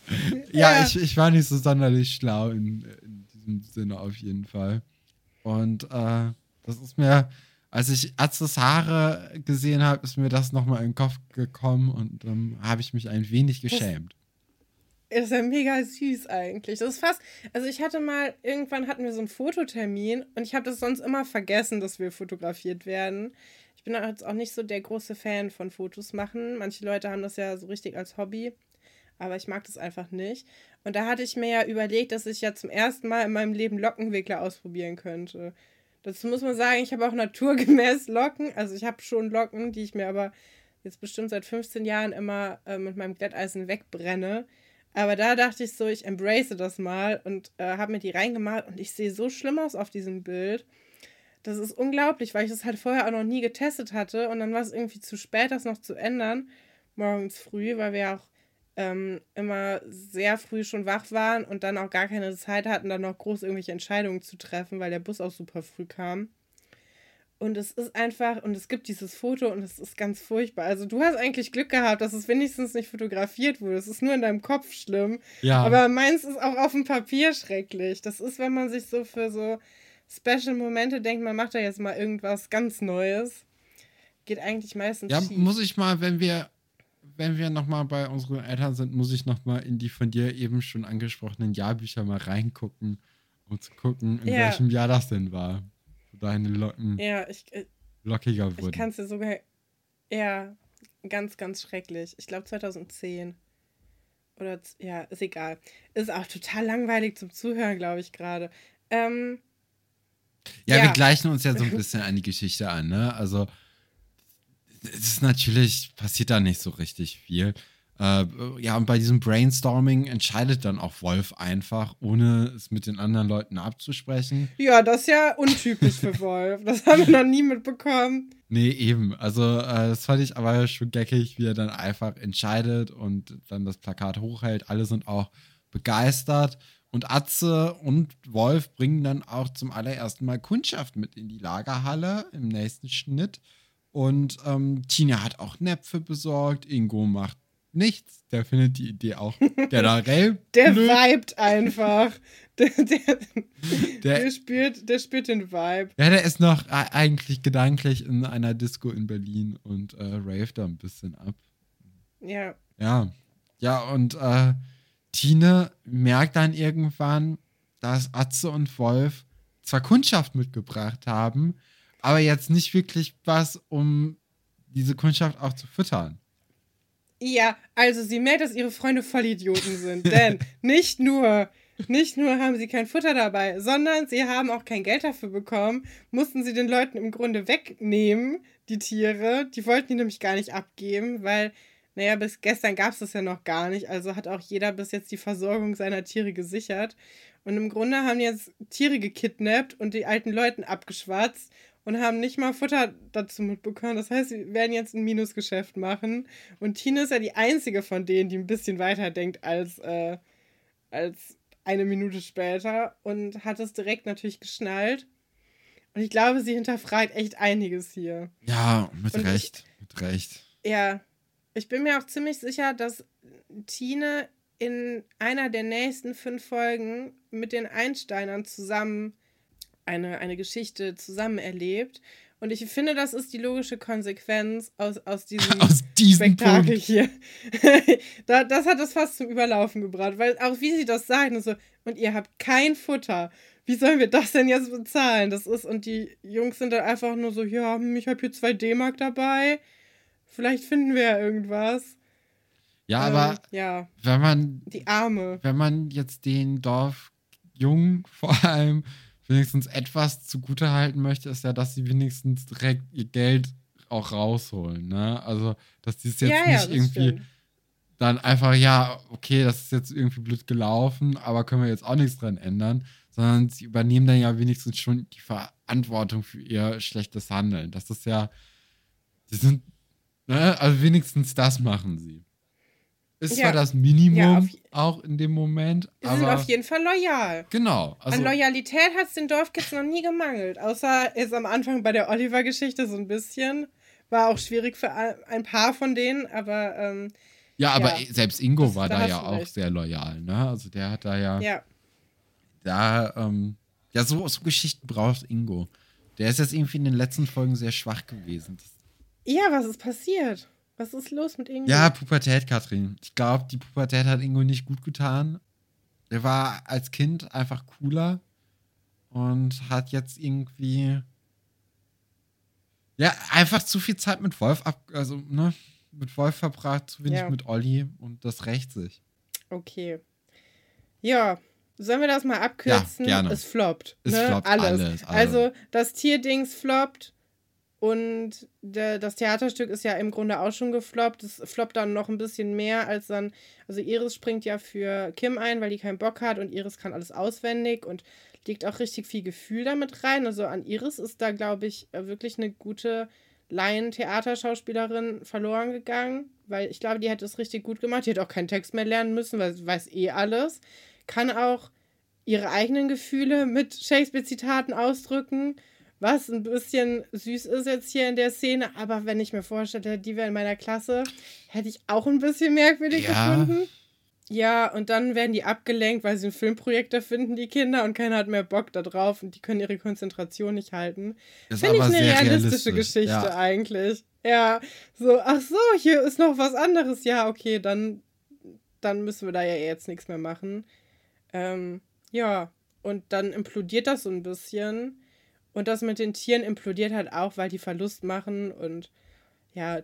ja, Ja. Ich, ich war nicht so sonderlich schlau in, in diesem Sinne auf jeden Fall. Und äh, das ist mir, als ich Atzes Haare gesehen habe, ist mir das nochmal in den Kopf gekommen und dann habe ich mich ein wenig geschämt. Ist ja mega süß eigentlich. Das ist fast. Also ich hatte mal, irgendwann hatten wir so einen Fototermin und ich habe das sonst immer vergessen, dass wir fotografiert werden. Ich bin jetzt auch nicht so der große Fan von Fotos machen. Manche Leute haben das ja so richtig als Hobby, aber ich mag das einfach nicht. Und da hatte ich mir ja überlegt, dass ich ja zum ersten Mal in meinem Leben Lockenwickler ausprobieren könnte. Dazu muss man sagen, ich habe auch naturgemäß Locken. Also ich habe schon Locken, die ich mir aber jetzt bestimmt seit 15 Jahren immer äh, mit meinem Glätteisen wegbrenne. Aber da dachte ich so, ich embrace das mal und äh, habe mir die reingemalt und ich sehe so schlimm aus auf diesem Bild. Das ist unglaublich, weil ich das halt vorher auch noch nie getestet hatte und dann war es irgendwie zu spät, das noch zu ändern. Morgens früh, weil wir auch ähm, immer sehr früh schon wach waren und dann auch gar keine Zeit hatten, dann noch groß irgendwelche Entscheidungen zu treffen, weil der Bus auch super früh kam. Und es ist einfach, und es gibt dieses Foto und es ist ganz furchtbar. Also du hast eigentlich Glück gehabt, dass es wenigstens nicht fotografiert wurde. Es ist nur in deinem Kopf schlimm. Ja. Aber meins ist auch auf dem Papier schrecklich. Das ist, wenn man sich so für so Special-Momente denkt, man macht da jetzt mal irgendwas ganz Neues. Geht eigentlich meistens Ja, schief. muss ich mal, wenn wir, wenn wir nochmal bei unseren Eltern sind, muss ich nochmal in die von dir eben schon angesprochenen Jahrbücher mal reingucken, um zu gucken, in ja. welchem Jahr das denn war deine Locken ja, ich, äh, lockiger wurden. Ich kann es dir sogar. Ja, ganz, ganz schrecklich. Ich glaube 2010. Oder, ja, ist egal. Ist auch total langweilig zum Zuhören, glaube ich, gerade. Ähm, ja, ja, wir gleichen uns ja so ein *laughs* bisschen an die Geschichte an, ne? Also, es ist natürlich, passiert da nicht so richtig viel. Äh, ja, und bei diesem Brainstorming entscheidet dann auch Wolf einfach, ohne es mit den anderen Leuten abzusprechen. Ja, das ist ja untypisch für Wolf. Das haben wir noch nie mitbekommen. Nee, eben. Also, äh, das fand ich aber schon geckig, wie er dann einfach entscheidet und dann das Plakat hochhält. Alle sind auch begeistert. Und Atze und Wolf bringen dann auch zum allerersten Mal Kundschaft mit in die Lagerhalle im nächsten Schnitt. Und ähm, Tina hat auch Näpfe besorgt. Ingo macht nichts. Der findet die Idee auch *laughs* generell. der blöd. vibet einfach. *laughs* Der, der, der, der, spürt, der spürt den Vibe. Ja, der ist noch eigentlich gedanklich in einer Disco in Berlin und äh, rave da ein bisschen ab. Ja. Ja. Ja, und äh, Tine merkt dann irgendwann, dass Atze und Wolf zwar Kundschaft mitgebracht haben, aber jetzt nicht wirklich was, um diese Kundschaft auch zu füttern. Ja, also sie merkt, dass ihre Freunde Vollidioten sind. Denn *laughs* nicht nur, nicht nur haben sie kein Futter dabei, sondern sie haben auch kein Geld dafür bekommen, mussten sie den Leuten im Grunde wegnehmen, die Tiere. Die wollten die nämlich gar nicht abgeben, weil, naja, bis gestern gab es das ja noch gar nicht. Also hat auch jeder bis jetzt die Versorgung seiner Tiere gesichert. Und im Grunde haben jetzt Tiere gekidnappt und die alten Leuten abgeschwatzt und haben nicht mal Futter dazu mitbekommen. Das heißt, sie werden jetzt ein Minusgeschäft machen. Und Tina ist ja die einzige von denen, die ein bisschen weiter denkt als, äh, als eine Minute später und hat es direkt natürlich geschnallt. Und ich glaube, sie hinterfragt echt einiges hier. Ja, mit und Recht. Ich, mit Recht. Ja. Ich bin mir auch ziemlich sicher, dass Tine in einer der nächsten fünf Folgen mit den Einsteinern zusammen eine, eine Geschichte zusammen erlebt. Und ich finde, das ist die logische Konsequenz aus, aus diesem, *laughs* aus Spektakel Punkt. hier. *laughs* da, das hat das fast zum Überlaufen gebracht, weil auch wie sie das sagen, so, und ihr habt kein Futter. Wie sollen wir das denn jetzt bezahlen? Das ist, und die Jungs sind dann einfach nur so, ja, hm, ich habe hier zwei D-Mark dabei. Vielleicht finden wir ja irgendwas. Ja, ähm, aber ja. wenn man. Die Arme. Wenn man jetzt den Dorfjungen *laughs* vor allem wenigstens etwas zugutehalten möchte, ist ja, dass sie wenigstens direkt ihr Geld auch rausholen. Ne? Also, dass die es jetzt ja, nicht ja, irgendwie stimmt. dann einfach, ja, okay, das ist jetzt irgendwie blöd gelaufen, aber können wir jetzt auch nichts dran ändern, sondern sie übernehmen dann ja wenigstens schon die Verantwortung für ihr schlechtes Handeln. Das ist ja, sie sind, ne? also wenigstens das machen sie. Ist ja. zwar das Minimum ja, auch in dem Moment. Sie sind auf jeden Fall loyal. Genau. Also An Loyalität hat es den Dorfkids noch nie gemangelt. Außer jetzt am Anfang bei der Oliver-Geschichte so ein bisschen. War auch schwierig für ein paar von denen, aber. Ähm, ja, aber ja, selbst Ingo das, war da, ja auch recht. sehr loyal, ne? Also der hat da ja. Ja. Da, ähm, ja, so, so Geschichten braucht Ingo. Der ist jetzt irgendwie in den letzten Folgen sehr schwach gewesen. Ja, was ist passiert? Was ist los mit Ingo? Ja, Pubertät, Katrin. Ich glaube, die Pubertät hat Ingo nicht gut getan. Er war als Kind einfach cooler und hat jetzt irgendwie ja einfach zu viel Zeit mit Wolf ab, also ne, mit Wolf verbracht, zu wenig ja. mit Olli und das rächt sich. Okay. Ja, sollen wir das mal abkürzen? Ja, gerne. Es floppt. Es ne? floppt alles. alles. Also das Tierdings floppt. Und der, das Theaterstück ist ja im Grunde auch schon gefloppt. Es floppt dann noch ein bisschen mehr, als dann. Also, Iris springt ja für Kim ein, weil die keinen Bock hat und Iris kann alles auswendig und legt auch richtig viel Gefühl damit rein. Also, an Iris ist da, glaube ich, wirklich eine gute Laien-Theaterschauspielerin verloren gegangen, weil ich glaube, die hätte es richtig gut gemacht. Die hätte auch keinen Text mehr lernen müssen, weil sie weiß eh alles. Kann auch ihre eigenen Gefühle mit Shakespeare-Zitaten ausdrücken was ein bisschen süß ist jetzt hier in der Szene, aber wenn ich mir vorstelle, die wäre in meiner Klasse, hätte ich auch ein bisschen merkwürdig Ja. gefunden. Ja, und dann werden die abgelenkt, weil sie ein Filmprojekt erfinden, die Kinder, und keiner hat mehr Bock da drauf und die können ihre Konzentration nicht halten. Finde ich eine realistische realistisch, Geschichte ja. eigentlich. Ja, so, ach so, hier ist noch was anderes. Ja, okay, dann, dann müssen wir da ja jetzt nichts mehr machen. Ähm, ja, und dann implodiert das so ein bisschen. Und das mit den Tieren implodiert halt auch, weil die Verlust machen und ja,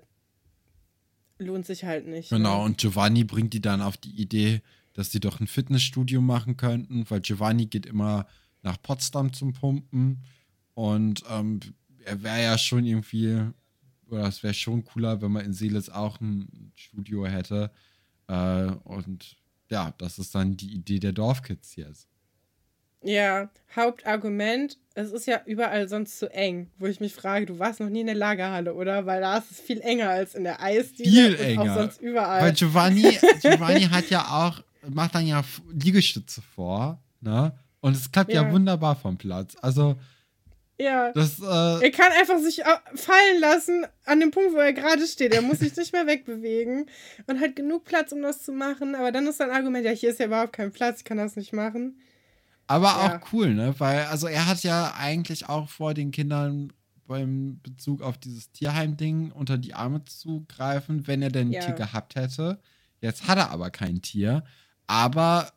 lohnt sich halt nicht. Genau, Ne? und Giovanni bringt die dann auf die Idee, dass sie doch ein Fitnessstudio machen könnten, weil Giovanni geht immer nach Potsdam zum Pumpen und ähm, er wäre ja schon irgendwie, oder es wäre schon cooler, wenn man in Seeles auch ein Studio hätte. Äh, und ja, das ist dann die Idee der Dorfkids jetzt. Ja, Hauptargument, es ist ja überall sonst zu eng, wo ich mich frage, du warst noch nie in der Lagerhalle, oder? Weil da ist es viel enger als in der Eisdiele Viel und enger. auch sonst überall. Weil Giovanni, *laughs* Giovanni hat ja auch, macht dann ja Liegestütze vor, ne? Und es klappt ja, Ja. wunderbar vom Platz. Also, ja. das, äh, Er kann einfach sich au- fallen lassen an dem Punkt, wo er gerade steht. Er muss sich nicht mehr wegbewegen und hat genug Platz, um das zu machen. Aber dann ist sein Argument, ja, hier ist ja überhaupt kein Platz, ich kann das nicht machen. Aber Ja. auch cool, ne? Weil, also er hat ja eigentlich auch vor den Kindern beim Bezug auf dieses Tierheim-Ding unter die Arme zu greifen, wenn er denn ein Ja. Tier gehabt hätte. Jetzt hat er aber kein Tier. Aber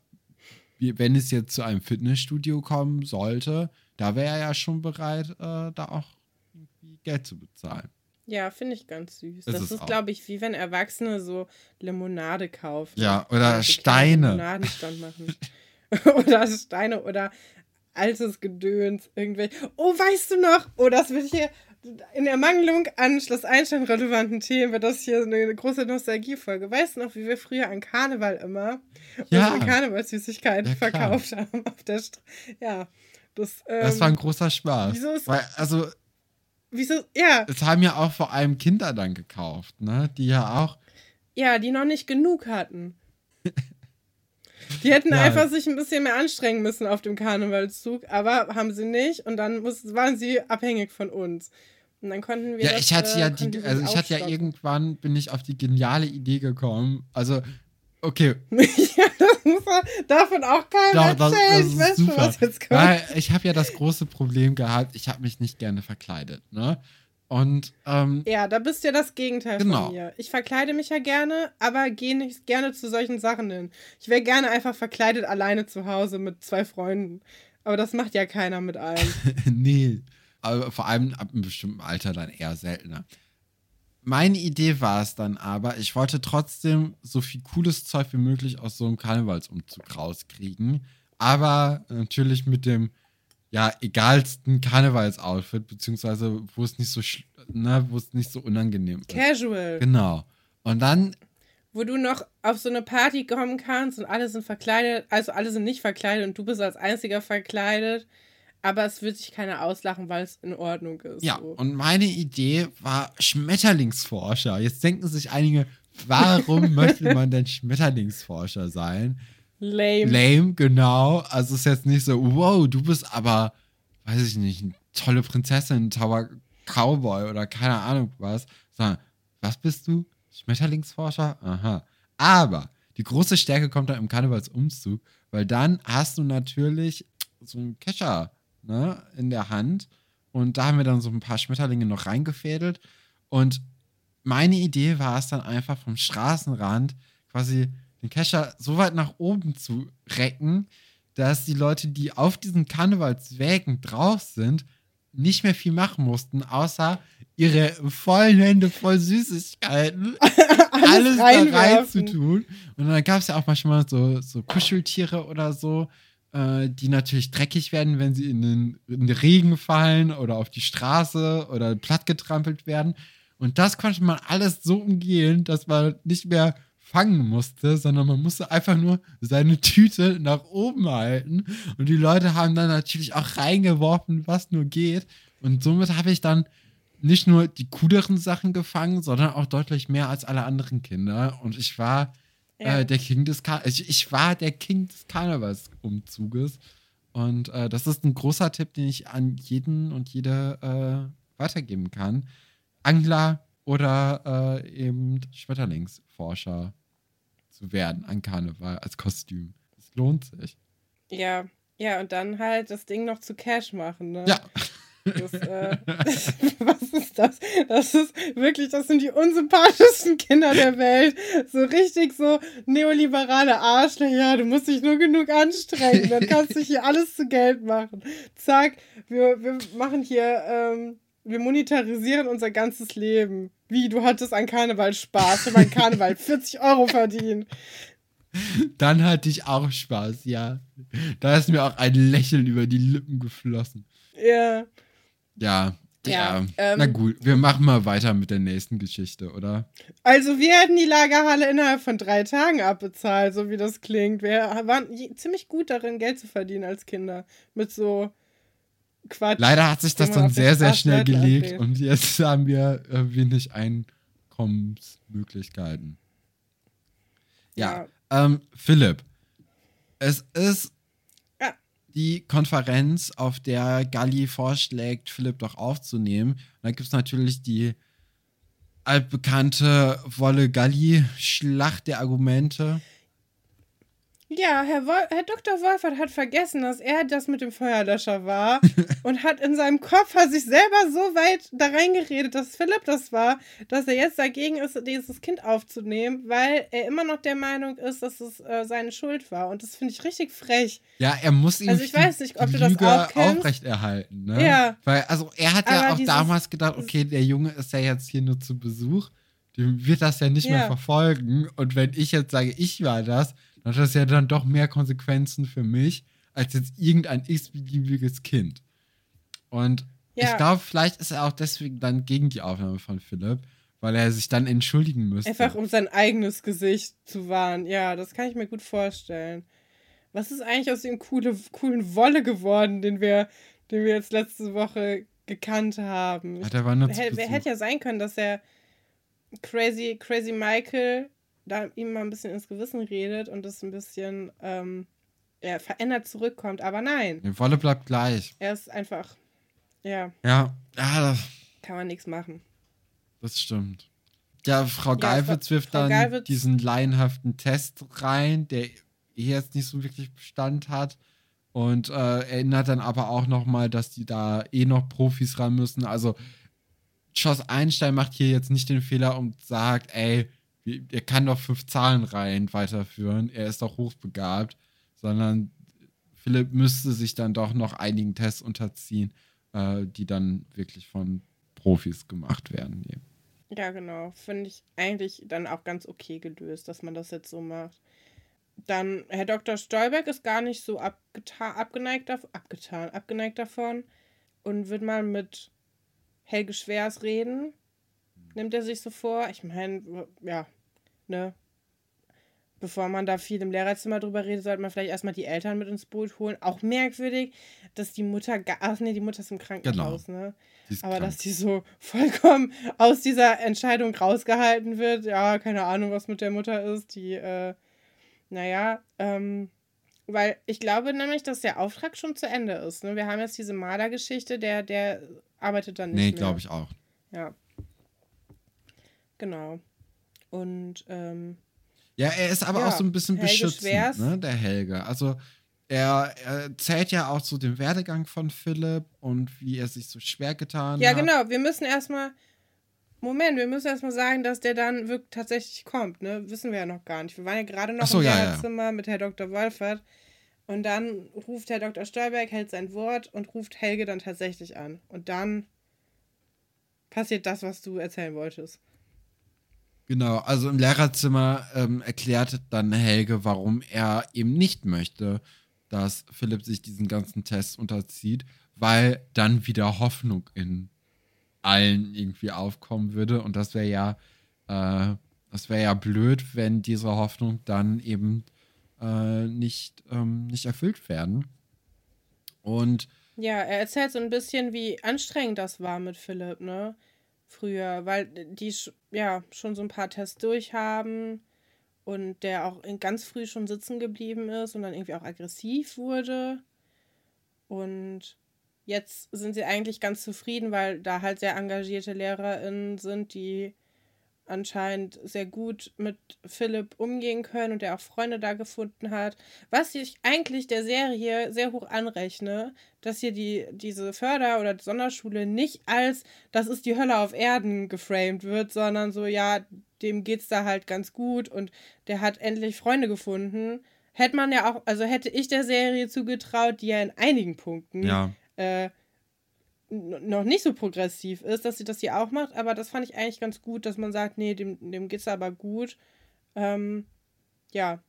wenn es jetzt zu einem Fitnessstudio kommen sollte, da wäre er ja schon bereit, äh, da auch irgendwie Geld zu bezahlen. Ja, finde ich ganz süß. Ist das es ist, auch. glaube ich, wie wenn Erwachsene so Limonade kaufen. Ja, oder Steine. Limonadenstand machen. *laughs* *laughs* oder Steine oder altes Gedöns, irgendwelche. Oh, weißt du noch? Oh, das wird hier in Ermangelung an Schloss Einstein relevanten Themen wird das hier eine große Nostalgiefolge. Weißt du noch, wie wir früher an Karneval immer Ja. unsere Karnevalssüßigkeiten Ja, verkauft haben auf der Straße? Ja. Das, ähm, Das war ein großer Spaß. wieso ist- Weil, also, wieso, ja, es haben ja auch vor allem Kinder dann gekauft, ne? Die ja auch Ja, die noch nicht genug hatten. *laughs* Die hätten Ja. einfach sich ein bisschen mehr anstrengen müssen auf dem Karnevalszug, aber haben sie nicht und dann muss, waren sie abhängig von uns. Und dann konnten wir. Ja, das, ich hatte äh, ja konnten die, also ich hatte ja irgendwann bin ich auf die geniale Idee gekommen. Also, okay, *laughs* ja, das muss man davon auch keinem doch, erzählen. ich weiß schon, super. was jetzt kommt. Weil ich habe ja das große Problem gehabt, ich habe mich nicht gerne verkleidet, ne? Und ähm, Ja, da bist du ja das Gegenteil Genau. von mir. Ich verkleide mich ja gerne, aber gehe nicht gerne zu solchen Sachen hin. Ich wäre gerne einfach verkleidet alleine zu Hause mit zwei Freunden. Aber das macht ja keiner mit allen. *laughs* nee, aber vor allem ab einem bestimmten Alter dann eher seltener. Meine Idee war es dann aber, ich wollte trotzdem so viel cooles Zeug wie möglich aus so einem Karnevalsumzug rauskriegen, aber natürlich mit dem ja egalsten Karnevalsoutfit beziehungsweise wo es nicht so ne, wo es nicht so unangenehm ist. Casual. Genau. Und dann wo du noch auf so eine Party kommen kannst und alle sind verkleidet, also alle sind nicht verkleidet und du bist als einziger verkleidet, aber es wird sich keiner auslachen, weil es in Ordnung ist. Ja, so. und meine Idee war Schmetterlingsforscher. Jetzt denken sich einige, warum *laughs* möchte man denn Schmetterlingsforscher sein? Lame. Lame, genau. Also ist jetzt nicht so, wow, du bist aber, weiß ich nicht, eine tolle Prinzessin, ein Cowboy oder keine Ahnung was, sondern, was bist du? Schmetterlingsforscher? Aha. Aber die große Stärke kommt dann im Karnevalsumzug, weil dann hast du natürlich so einen Kescher ne, in der Hand und da haben wir dann so ein paar Schmetterlinge noch reingefädelt und meine Idee war es dann einfach vom Straßenrand quasi den Kescher so weit nach oben zu recken, dass die Leute, die auf diesen Karnevalswägen drauf sind, nicht mehr viel machen mussten, außer ihre vollen Hände voll Süßigkeiten *laughs* alles, da rein zu tun. Und dann gab es ja auch manchmal so, so Kuscheltiere oder so, äh, die natürlich dreckig werden, wenn sie in den, in den Regen fallen oder auf die Straße oder plattgetrampelt werden. Und das konnte man alles so umgehen, dass man nicht mehr fangen musste, sondern man musste einfach nur seine Tüte nach oben halten. Und die Leute haben dann natürlich auch reingeworfen, was nur geht. Und somit habe ich dann nicht nur die cooleren Sachen gefangen, sondern auch deutlich mehr als alle anderen Kinder. Und ich war Ja. äh, der King des Kar ich, ich war der King des Karnevalsumzuges. Und äh, das ist ein großer Tipp, den ich an jeden und jede äh, weitergeben kann. Angler oder äh, eben Schmetterlingsforscher zu werden an Karneval als Kostüm. Das lohnt sich. Ja, ja, und dann halt das Ding noch zu Cash machen, ne? Ja. Das, äh, *laughs* was ist das? Das ist wirklich, das sind die unsympathischsten Kinder der Welt. So richtig so neoliberale Arschlöcher. Du musst dich nur genug anstrengen. Dann kannst du hier alles zu Geld machen. Zack, wir, wir machen hier, ähm, wir monetarisieren unser ganzes Leben. Wie, du hattest an Karneval Spaß. Habe an Karneval *laughs* 40 Euro verdient. Dann hatte ich auch Spaß, ja. Da ist mir auch ein Lächeln über die Lippen geflossen. Ja. Ja, ja. Ja, ähm, Na gut, wir machen mal weiter mit der nächsten Geschichte, oder? Also wir hätten die Lagerhalle innerhalb von drei Tagen abbezahlt, so wie das klingt. Wir waren ziemlich gut darin, Geld zu verdienen als Kinder. Mit so Quatsch. Leider hat sich das dann sehr, sehr schnell gelegt und jetzt haben wir äh, wenig Einkommensmöglichkeiten. Ja, ähm, Philipp, es ist Ja. die Konferenz, auf der Galli vorschlägt, Philipp doch aufzunehmen. Und da gibt es natürlich die altbekannte Wolle-Galli-Schlacht der Argumente. Ja, Herr, Wol Herr Dr. Wolfert hat vergessen, dass er das mit dem Feuerlöscher war *laughs* und hat in seinem Kopf hat sich selber so weit da reingeredet, dass Philipp das war, dass er jetzt dagegen ist, dieses Kind aufzunehmen, weil er immer noch der Meinung ist, dass es äh, seine Schuld war. Und das finde ich richtig frech. Ja, er muss ihm Also ich weiß nicht, ob du das Lüge auch kennst. aufrechterhalten. Ne? Ja. Weil, also er hat ja Aber auch dieses- damals gedacht, okay, der Junge ist ja jetzt hier nur zu Besuch. Dem wird das ja nicht mehr Ja. verfolgen. Und wenn ich jetzt sage, ich war das, dann hat das ja dann doch mehr Konsequenzen für mich, als jetzt irgendein x-beliebiges Kind. Und Ja. ich glaube, vielleicht ist er auch deswegen dann gegen die Aufnahme von Philipp, weil er sich dann entschuldigen müsste. Einfach um sein eigenes Gesicht zu wahren. Ja, das kann ich mir gut vorstellen. Was ist eigentlich aus dem coole, coolen Wolle geworden, den wir, den wir jetzt letzte Woche gekannt haben? Hat er war nur Hätte, Besuch. hätte ja sein können, dass er Crazy, Crazy Michael da ihm mal ein bisschen ins Gewissen redet und das ein bisschen ähm, ja, verändert zurückkommt. Aber nein, Die Wolle bleibt gleich. er ist einfach, ja, Ja, ja, das, kann man nichts machen. Das stimmt. Ja, Frau Ja, Geiwitz Frau- wirft Frau dann Geiwitz- diesen laienhaften Test rein, der eh jetzt nicht so wirklich Bestand hat. Und äh, erinnert dann aber auch nochmal, dass die da eh noch Profis ran müssen. Also Schoss Einstein macht hier jetzt nicht den Fehler und sagt, ey, er kann doch fünf Zahlenreihen weiterführen, er ist doch hochbegabt, sondern Philipp müsste sich dann doch noch einigen Tests unterziehen, äh, die dann wirklich von Profis gemacht werden. Eben. Ja, genau. Finde ich eigentlich dann auch ganz okay gelöst, dass man das jetzt so macht. Dann, Herr Dr. Stolberg ist gar nicht so abgeta abgeneigt, abgetan, abgeneigt davon und wird mal mit Helge Schwers reden. Nimmt er sich so vor. Ich meine, ja, ne? Bevor man da viel im Lehrerzimmer drüber redet, sollte man vielleicht erstmal die Eltern mit ins Boot holen. Auch merkwürdig, dass die Mutter, ach nee, die Mutter ist im Krankenhaus, ne? Die ist Aber krank. dass die so *laughs* vollkommen aus dieser Entscheidung rausgehalten wird, ja, keine Ahnung, was mit der Mutter ist, die, äh, naja, ähm, weil ich glaube nämlich, dass der Auftrag schon zu Ende ist. Ne? Wir haben jetzt diese Marder-Geschichte, der, der arbeitet dann nicht Nee, mehr. glaube ich auch. Ja. Genau. Und, ähm, Ja, er ist aber Ja, auch so ein bisschen Helge beschützend, Schwers. ne, der Helge. Also er, er zählt ja auch so den Werdegang von Philipp und wie er sich so schwer getan ja, hat. genau, wir müssen erstmal, Moment, wir müssen erstmal sagen, dass der dann wirklich tatsächlich kommt, ne? Wissen wir ja noch gar nicht. Wir waren ja gerade noch so, im ja, ja. Lehrerzimmer mit Herr Dr. Wolfert. Und dann ruft Herr Dr. Stolberg, hält sein Wort und ruft Helge dann tatsächlich an. Und dann passiert das, was du erzählen wolltest. Genau, also im Lehrerzimmer ähm, erklärt dann Helge, warum er eben nicht möchte, dass Philipp sich diesen ganzen Test unterzieht, weil dann wieder Hoffnung in allen irgendwie aufkommen würde. Und das wäre ja, äh, das ja blöd, wenn diese Hoffnung dann eben äh, nicht, ähm, nicht erfüllt werden. Und Ja, er erzählt so ein bisschen, wie anstrengend das war mit Philipp, ne? Früher, weil die ja schon so ein paar Tests durchhaben und der auch ganz früh schon sitzen geblieben ist und dann irgendwie auch aggressiv wurde. Und jetzt sind sie eigentlich ganz zufrieden, weil da halt sehr engagierte LehrerInnen sind, die anscheinend sehr gut mit Philipp umgehen können und der auch Freunde da gefunden hat. Was ich eigentlich der Serie sehr hoch anrechne, dass hier die, diese Förder- oder Sonderschule nicht als das ist die Hölle auf Erden geframed wird, sondern so, ja, dem geht's da halt ganz gut und der hat endlich Freunde gefunden. Hätte man ja auch, also hätte ich der Serie zugetraut, die ja in einigen Punkten Ja. äh, noch nicht so progressiv ist, dass sie das hier auch macht, aber das fand ich eigentlich ganz gut, dass man sagt, nee, dem, dem geht's aber gut. Ähm, ja.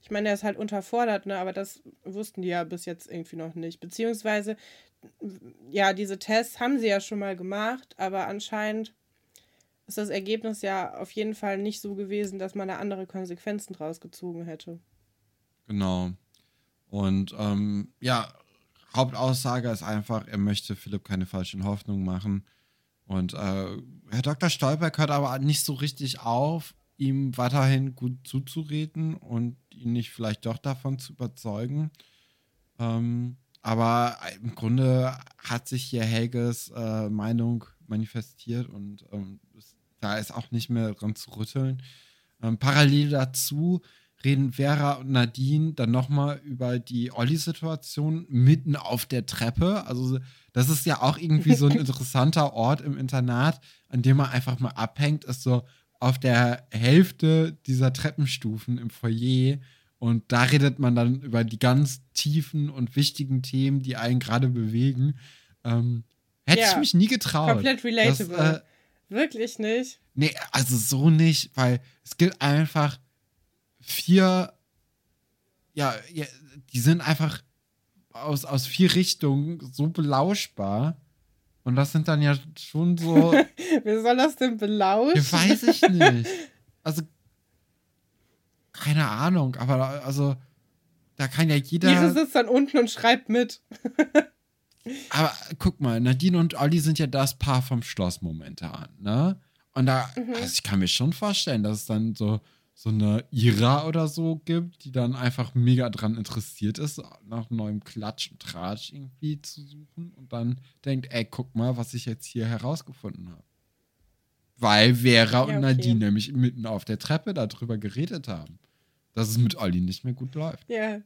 Ich meine, er ist halt unterfordert, ne, aber das wussten die ja bis jetzt irgendwie noch nicht. Beziehungsweise, ja, diese Tests haben sie ja schon mal gemacht, aber anscheinend ist das Ergebnis ja auf jeden Fall nicht so gewesen, dass man da andere Konsequenzen draus gezogen hätte. Genau. Und ähm, ja, Hauptaussage ist einfach, er möchte Philipp keine falschen Hoffnungen machen. Und äh, Herr Dr. Stolberg hört aber nicht so richtig auf, ihm weiterhin gut zuzureden und ihn nicht vielleicht doch davon zu überzeugen. Ähm, aber im Grunde hat sich hier Helges äh, Meinung manifestiert und ähm, da ist auch nicht mehr dran zu rütteln. Ähm, parallel dazu reden Vera und Nadine dann nochmal über die Olli-Situation mitten auf der Treppe. Also das ist ja auch irgendwie so ein *laughs* interessanter Ort im Internat, an dem man einfach mal abhängt, ist so auf der Hälfte dieser Treppenstufen im Foyer. Und da redet man dann über die ganz tiefen und wichtigen Themen, die einen gerade bewegen. Ähm, hätte Ja, ich mich nie getraut. Komplett relatable. Das, äh, Wirklich nicht. Nee, also so nicht, weil es gibt einfach vier, ja, ja die sind einfach aus, aus vier Richtungen so belauschbar. Und das sind dann ja schon so, *laughs* Wer soll das denn belauschen? ja, weiß ich nicht. Also, keine Ahnung, aber also, da kann ja jeder. Ihre sitzt dann unten und schreibt mit. *laughs* Aber guck mal, Nadine und Olli sind ja das Paar vom Schloss momentan, ne? Und da, Mhm. also ich kann mir schon vorstellen, dass es dann so, so eine Ira oder so gibt, die dann einfach mega dran interessiert ist, nach neuem Klatsch und Tratsch irgendwie zu suchen und dann denkt, ey, guck mal, was ich jetzt hier herausgefunden habe. Weil Vera und okay. Nadine nämlich mitten auf der Treppe darüber geredet haben, dass es mit Olli nicht mehr gut läuft. Ja.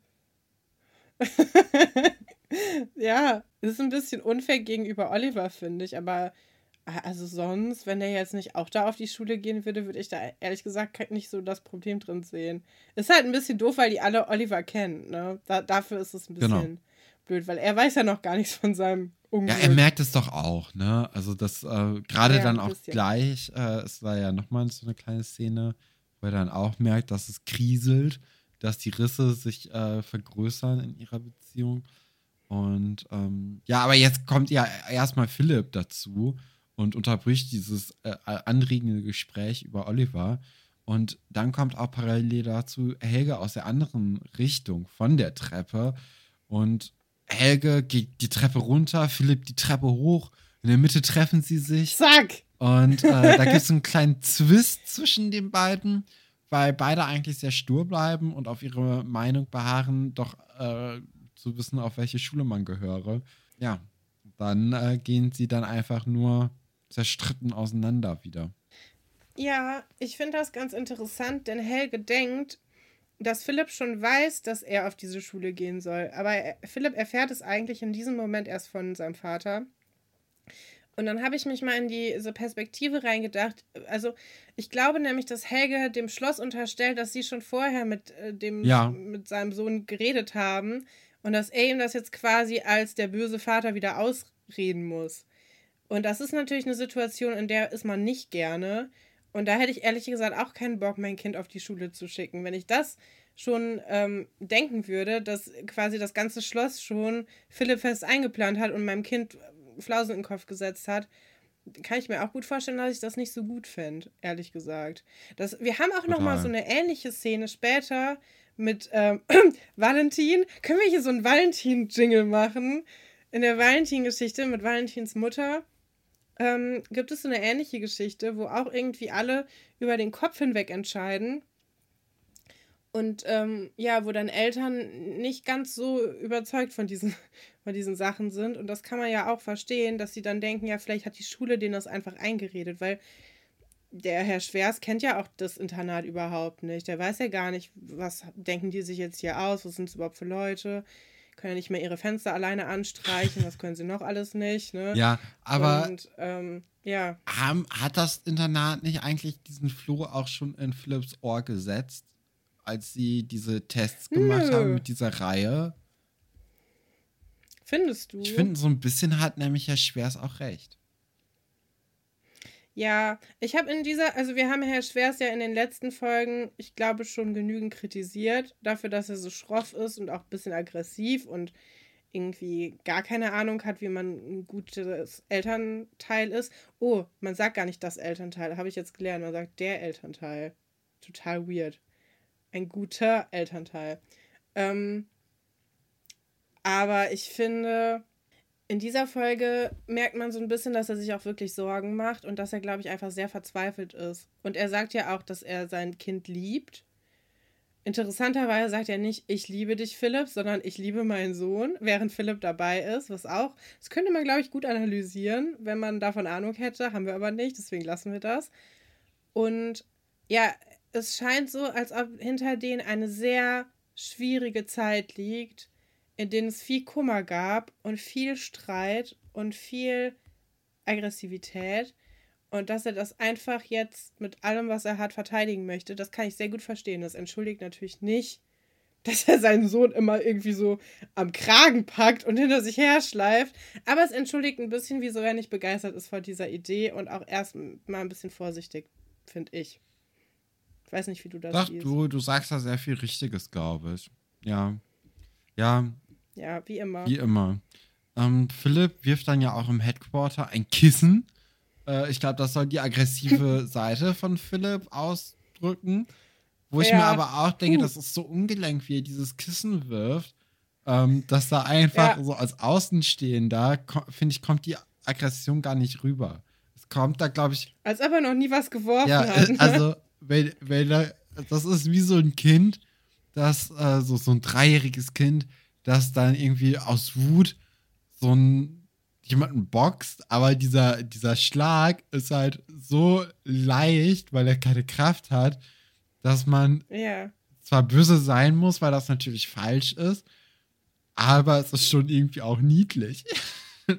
*laughs* ja, das ist ein bisschen unfair gegenüber Oliver, finde ich. Aber also sonst, wenn der jetzt nicht auch da auf die Schule gehen würde, würde ich da ehrlich gesagt nicht so das Problem drin sehen. Ist halt ein bisschen doof, weil die alle Oliver kennen. Ne? Da, dafür ist es ein bisschen Genau. blöd, weil er weiß ja noch gar nichts von seinem Unglück. Ja, er merkt es doch auch, ne? Also das äh, gerade Ja, dann auch bisschen. gleich, äh, es war ja nochmal so eine kleine Szene, wo er dann auch merkt, dass es kriselt, dass die Risse sich äh, vergrößern in ihrer Beziehung. Und ähm, ja, aber jetzt kommt ja erstmal Philipp dazu und unterbricht dieses äh, anregende Gespräch über Oliver. Und dann kommt auch parallel dazu Helge aus der anderen Richtung von der Treppe. Und Helge geht die Treppe runter, Philipp die Treppe hoch. In der Mitte treffen sie sich. Zack! Und äh, da gibt es *laughs* einen kleinen Zwist zwischen den beiden, weil beide eigentlich sehr stur bleiben und auf ihre Meinung beharren, doch äh, zu wissen, auf welche Schule man gehöre. Ja, dann äh, gehen sie dann einfach nur zerstritten auseinander wieder. Ja, ich finde das ganz interessant, denn Helge denkt, dass Philipp schon weiß, dass er auf diese Schule gehen soll. Aber er, Philipp erfährt es eigentlich in diesem Moment erst von seinem Vater. Und dann habe ich mich mal in diese Perspektive reingedacht. Also, ich glaube nämlich, dass Helge dem Schloss unterstellt, dass sie schon vorher mit, äh, dem, Ja. mit seinem Sohn geredet haben und dass er ihm das jetzt quasi als der böse Vater wieder ausreden muss. Und das ist natürlich eine Situation, in der ist man nicht gerne. Und da hätte ich ehrlich gesagt auch keinen Bock, mein Kind auf die Schule zu schicken. Wenn ich das schon ähm, denken würde, dass quasi das ganze Schloss schon Philipp fest eingeplant hat und meinem Kind Flausen in den Kopf gesetzt hat, kann ich mir auch gut vorstellen, dass ich das nicht so gut fände, ehrlich gesagt. Das, wir haben auch noch mal Total. so eine ähnliche Szene später mit ähm, *clears throat* Valentin. Können wir hier so einen Valentin-Jingle machen? In der Valentin-Geschichte mit Valentins Mutter ähm, gibt es so eine ähnliche Geschichte, wo auch irgendwie alle über den Kopf hinweg entscheiden. Und ähm, ja, wo dann Eltern nicht ganz so überzeugt von diesem, von *laughs* von diesen Sachen sind. Und das kann man ja auch verstehen, dass sie dann denken, ja, vielleicht hat die Schule denen das einfach eingeredet, weil der Herr Schwers kennt ja auch das Internat überhaupt nicht. Der weiß ja gar nicht, was denken die sich jetzt hier aus, was sind es überhaupt für Leute. Können ja nicht mehr ihre Fenster alleine anstreichen, was können sie noch alles nicht, ne? Ja, aber Und, ähm, ja. haben, hat das Internat nicht eigentlich diesen Floh auch schon in Philips Ohr gesetzt, als sie diese Tests gemacht Nö. haben mit dieser Reihe? Findest du? Ich finde, so ein bisschen hat nämlich Herr Schwers auch recht. Ja, ich habe in dieser, also wir haben Herr Schwers ja in den letzten Folgen, ich glaube, schon genügend kritisiert, dafür, dass er so schroff ist und auch ein bisschen aggressiv und irgendwie gar keine Ahnung hat, wie man ein gutes Elternteil ist. Oh, man sagt gar nicht das Elternteil, habe ich jetzt gelernt, man sagt der Elternteil. Total weird. Ein guter Elternteil. Ähm, aber ich finde, in dieser Folge merkt man so ein bisschen, dass er sich auch wirklich Sorgen macht und dass er, glaube ich, einfach sehr verzweifelt ist. Und er sagt ja auch, dass er sein Kind liebt. Interessanterweise sagt er nicht, ich liebe dich, Philipp, sondern ich liebe meinen Sohn, während Philipp dabei ist, was auch, das könnte man, glaube ich, gut analysieren, wenn man davon Ahnung hätte, haben wir aber nicht, deswegen lassen wir das. Und ja, es scheint so, als ob hinter denen eine sehr schwierige Zeit liegt, in denen es viel Kummer gab und viel Streit und viel Aggressivität. Und dass er das einfach jetzt mit allem, was er hat, verteidigen möchte, das kann ich sehr gut verstehen. Das entschuldigt natürlich nicht, *laughs* dass er seinen Sohn immer irgendwie so am Kragen packt und hinter sich herschleift. Aber es entschuldigt ein bisschen, wieso er nicht begeistert ist vor dieser Idee und auch erst mal ein bisschen vorsichtig, finde ich. Ich weiß nicht, wie du das Doch, siehst. du, du sagst da sehr viel Richtiges, glaube ich. Ja. Ja, Ja, wie immer. wie immer. Ähm, Philipp wirft dann ja auch im Headquarter ein Kissen. Äh, ich glaube, das soll die aggressive *laughs* Seite von Philipp ausdrücken. Wo ich mir Ja. aber auch denke, Puh. das ist so ungelenk, wie er dieses Kissen wirft, ähm, dass da einfach Ja. so als Außenstehender, finde ich, kommt die Aggression gar nicht rüber. Es kommt da, glaube ich, Als ob er noch nie was geworfen ja, hat. äh, also, wenn, wenn er, das ist wie so ein Kind, das, äh, so, so ein dreijähriges Kind, das dann irgendwie aus Wut so ein, jemanden boxt, aber dieser, dieser Schlag ist halt so leicht, weil er keine Kraft hat, dass man ja. zwar böse sein muss, weil das natürlich falsch ist, aber es ist schon irgendwie auch niedlich. *laughs*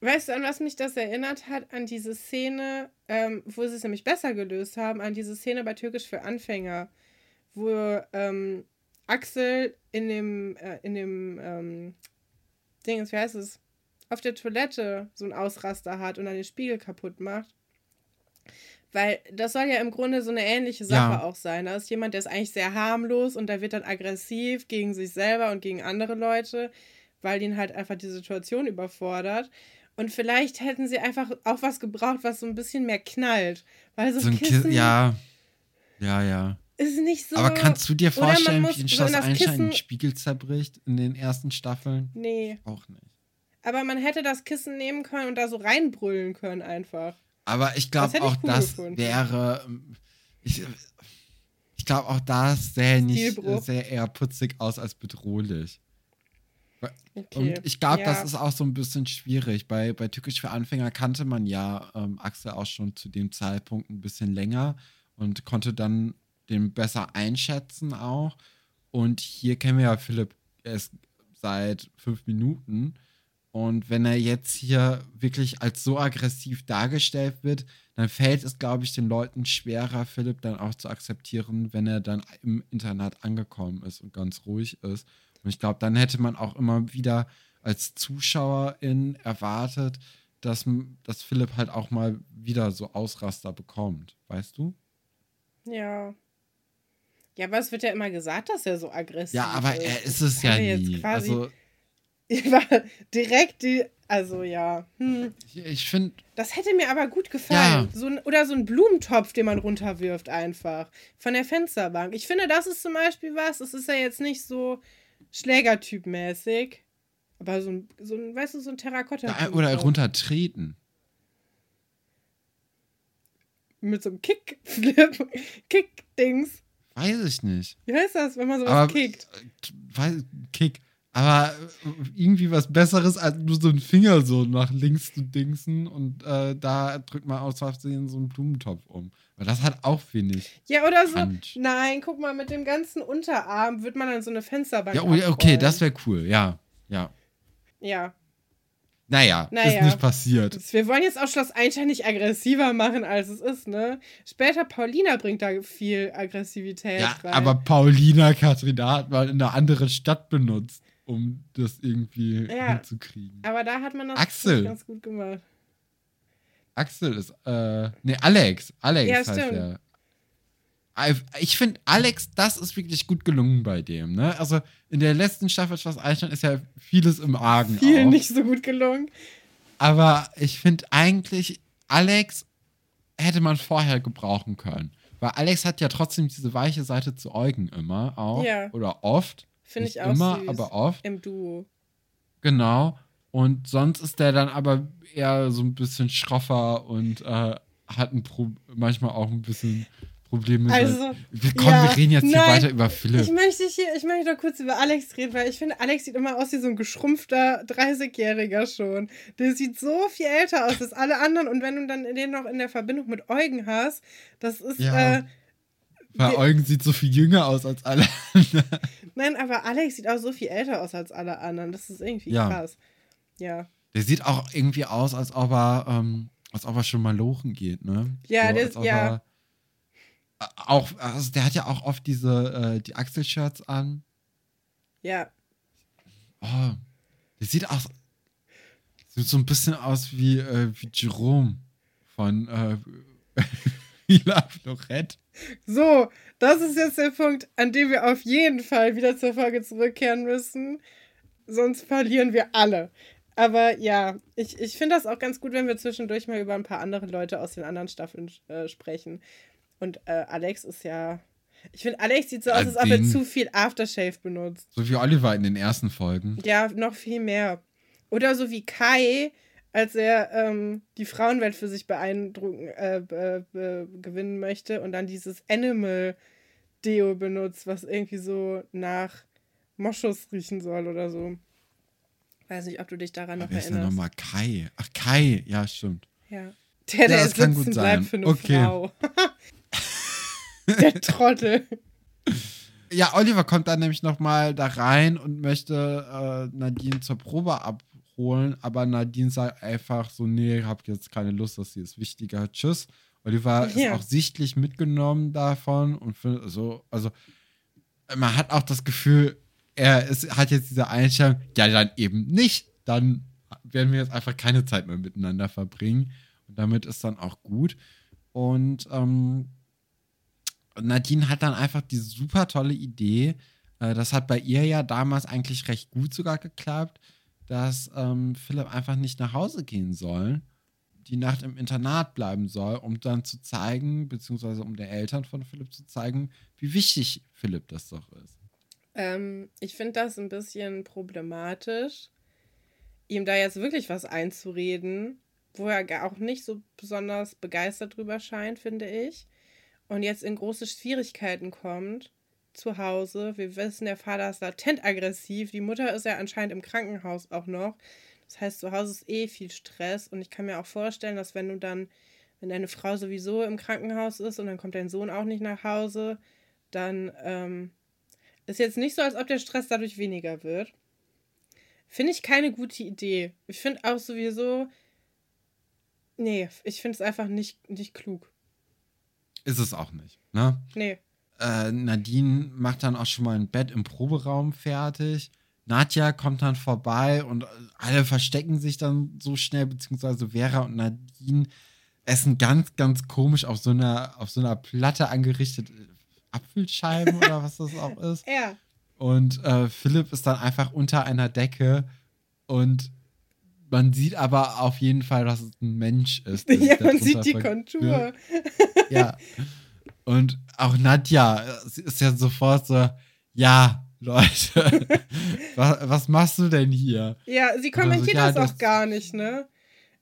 Weißt du, an was mich das erinnert hat? An diese Szene, ähm, wo sie es nämlich besser gelöst haben, an diese Szene bei Türkisch für Anfänger, wo ähm, Axel in dem, äh, in dem ähm, Ding, wie heißt es, auf der Toilette so einen Ausraster hat und dann den Spiegel kaputt macht. Weil das soll ja im Grunde so eine ähnliche Sache Ja. auch sein. Da ist jemand, der ist eigentlich sehr harmlos und der wird dann aggressiv gegen sich selber und gegen andere Leute, weil ihn halt einfach die Situation überfordert. Und vielleicht hätten sie einfach auch was gebraucht, was so ein bisschen mehr knallt. Weil so, So ein Kissen Kissen, ja. Ja, ja. Ist nicht so. Aber kannst du dir vorstellen, muss wie ein Schloss Einstein einen Spiegel zerbricht in den ersten Staffeln? Nee. Auch nicht. Aber man hätte das Kissen nehmen können und da so reinbrüllen können einfach. Aber ich glaube auch, cool das gefunden. wäre. ähm, Ich, ich glaube auch, das sähe nicht sehr eher putzig aus als bedrohlich. Okay. Und ich glaube, ja. das ist auch so ein bisschen schwierig. Bei, bei Türkisch für Anfänger kannte man ja ähm, Axel auch schon zu dem Zeitpunkt ein bisschen länger und konnte dann den besser einschätzen auch. Und hier kennen wir ja Philipp erst seit fünf Minuten. Und wenn er jetzt hier wirklich als so aggressiv dargestellt wird, dann fällt es, glaube ich, den Leuten schwerer, Philipp dann auch zu akzeptieren, wenn er dann im Internat angekommen ist und ganz ruhig ist. Und ich glaube, dann hätte man auch immer wieder als Zuschauerin erwartet, dass, dass Philipp halt auch mal wieder so Ausraster bekommt. Weißt du? Ja. Ja, aber es wird ja immer gesagt, dass er so aggressiv Ja, aber ist. er ist es ja nie. quasi- Also, *laughs* direkt die. Also ja. Hm. ich, ich finde, Das hätte mir aber gut gefallen. Ja. So ein, oder so ein Blumentopf, den man runterwirft einfach. Von der Fensterbank. Ich finde, das ist zum Beispiel was. Es ist ja jetzt nicht so Schlägertyp-mäßig. Aber so ein, so ein, weißt du, so ein terrakotta ja, oder runtertreten. Mit so einem Kick-Flip. *laughs* Kick-Dings. Weiß ich nicht. Wie heißt das, wenn man sowas Aber kickt? äh, weiß, Kick. Aber äh, irgendwie was Besseres, als nur so einen Finger so nach links zu dingsen und äh, da drückt man aus Versehen so einen Blumentopf um. Weil das hat auch wenig. Ja, oder so. Punch. Nein, guck mal, mit dem ganzen Unterarm wird man dann so eine Fensterbank. Ja, oh, ja, okay, abrollen. das wäre cool, ja. Ja. Ja. Naja, Naja. ist nicht passiert. Wir wollen jetzt auch Schloss Einstein nicht aggressiver machen, als es ist, ne? Später Paulina bringt da viel Aggressivität Ja, rein. aber Paulina Katrina hat mal in einer anderen Stadt benutzt, um das irgendwie Ja. hinzukriegen. Aber da hat man das Axel. ganz gut gemacht. Axel ist, äh, nee, Alex. Alex Ja, heißt stimmt. er. Ich finde, Alex, das ist wirklich gut gelungen bei dem, ne? Also in der letzten Staffel Schloss Einstein ist ja vieles im Argen Viel auch. nicht so gut gelungen. Aber ich finde eigentlich, Alex hätte man vorher gebrauchen können. Weil Alex hat ja trotzdem diese weiche Seite zu Eugen immer auch. Ja. Oder oft. Finde ich auch immer, süß. aber oft. Im Duo. Genau. Und sonst ist der dann aber eher so ein bisschen schroffer und äh, hat ein Pro manchmal auch ein bisschen Probleme. Also, wir, komm, ja, wir reden jetzt hier nein, weiter über Ich Philipp. möchte hier, ich möchte doch kurz über Alex reden, weil ich finde, Alex sieht immer aus wie so ein geschrumpfter 30-Jähriger schon. Der sieht so viel älter aus als alle anderen und wenn du dann den noch in der Verbindung mit Eugen hast, das ist, Ja. äh, Weil Eugen sieht so viel jünger aus als alle. nein, aber Alex sieht auch so viel älter aus als alle anderen. Das ist irgendwie Ja. krass. Ja. Der sieht auch irgendwie aus, als ob er, ähm, als ob er schon mal lochen geht, ne? Ja, ist- ob ja. er- auch, also der hat ja auch oft diese, äh, die Achselshirts an. Ja. Oh, der sieht auch sieht so ein bisschen aus wie, äh, wie Jerome von äh, *laughs* Villa Florette. So, das ist jetzt der Punkt, an dem wir auf jeden Fall wieder zur Folge zurückkehren müssen. Sonst verlieren wir alle. Aber ja, ich, ich finde das auch ganz gut, wenn wir zwischendurch mal über ein paar andere Leute aus den anderen Staffeln äh, sprechen. Und äh, Alex ist ja. Ich finde, Alex sieht so aus, Ja, als ob er zu viel Aftershave benutzt. So wie Oliver in den ersten Folgen. Ja, noch viel mehr. Oder so wie Kai, als er ähm, die Frauenwelt für sich beeindrucken, äh, be, be, gewinnen möchte und dann dieses Animal-Deo benutzt, was irgendwie so nach Moschus riechen soll oder so. Weiß nicht, ob du dich daran noch Wer ist denn erinnerst. nochmal Kai? Ach, Kai, ja, stimmt. Ja. Der, der das kann gut bleibt sein. für eine Okay. Frau. *laughs* der Trottel. Ja, Oliver kommt dann nämlich nochmal da rein und möchte äh, Nadine zur Probe abholen, aber Nadine sagt einfach so, nee, hab jetzt keine Lust, das hier ist wichtiger, tschüss. Oliver Ja. ist auch sichtlich mitgenommen davon und findet so, also man hat auch das Gefühl, er ist, hat jetzt diese Einstellung, ja, dann eben nicht, dann werden wir jetzt einfach keine Zeit mehr miteinander verbringen und damit ist dann auch gut und ähm, Nadine hat dann einfach die super tolle Idee, äh, das hat bei ihr ja damals eigentlich recht gut sogar geklappt, dass ähm, Philipp einfach nicht nach Hause gehen soll, die Nacht im Internat bleiben soll, um dann zu zeigen, beziehungsweise um den Eltern von Philipp zu zeigen, wie wichtig Philipp das doch ist. Ähm, ich finde das ein bisschen problematisch, ihm da jetzt wirklich was einzureden, wo er auch nicht so besonders begeistert drüber scheint, finde ich. Und jetzt in große Schwierigkeiten kommt zu Hause. Wir wissen, der Vater ist latent aggressiv. Die Mutter ist ja anscheinend im Krankenhaus auch noch. Das heißt, zu Hause ist eh viel Stress. Und ich kann mir auch vorstellen, dass wenn du dann, wenn deine Frau sowieso im Krankenhaus ist und dann kommt dein Sohn auch nicht nach Hause, dann ähm, ist jetzt nicht so, als ob der Stress dadurch weniger wird. Finde ich keine gute Idee. Ich finde auch sowieso. Nee, ich finde es einfach nicht, nicht klug. Ist es auch nicht, ne? Nee. äh, Nadine macht dann auch schon mal ein Bett im Proberaum fertig. Nadja kommt dann vorbei und alle verstecken sich dann so schnell, beziehungsweise Vera und Nadine essen ganz, ganz komisch auf so einer, auf so einer Platte angerichtet äh, Apfelscheiben *laughs* oder was das auch ist. Ja. Und äh, Philipp ist dann einfach unter einer Decke und man sieht aber auf jeden Fall, dass es ein Mensch ist. *laughs* Ja, man sieht die Kontur. ja. Und auch Nadja sie ist ja sofort so, ja, Leute, *laughs* was, was machst du denn hier? Ja, sie Oder so, kommentiert ja, das auch das- gar nicht, ne?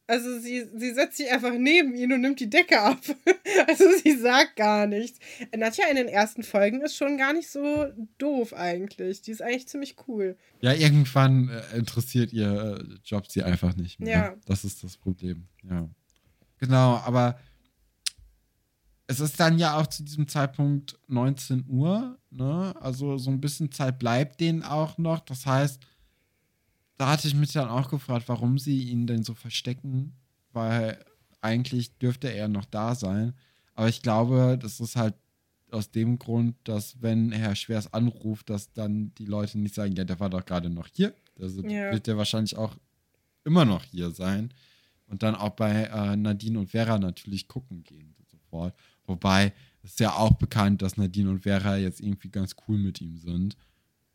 Also sie, sie setzt sich einfach neben ihn und nimmt die Decke ab. *laughs* Also sie sagt gar nichts. Nadja in den ersten Folgen ist schon gar nicht so doof eigentlich. Die ist eigentlich ziemlich cool. Ja, irgendwann äh, interessiert ihr äh, Job sie einfach nicht mehr. Ja. Das ist das Problem. Ja. Genau, aber es ist dann ja auch zu diesem Zeitpunkt 19 Uhr, ne? Also so ein bisschen Zeit bleibt denen auch noch. Das heißt, da hatte ich mich dann auch gefragt, warum sie ihn denn so verstecken, weil eigentlich dürfte er noch da sein. Aber ich glaube, das ist halt aus dem Grund, dass wenn Herr Schwers anruft, dass dann die Leute nicht sagen, ja, der war doch gerade noch hier. Also Ja. wird der wahrscheinlich auch immer noch hier sein. Und dann auch bei äh, Nadine und Vera natürlich gucken gehen sofort. Wobei es ist ja auch bekannt, dass Nadine und Vera jetzt irgendwie ganz cool mit ihm sind.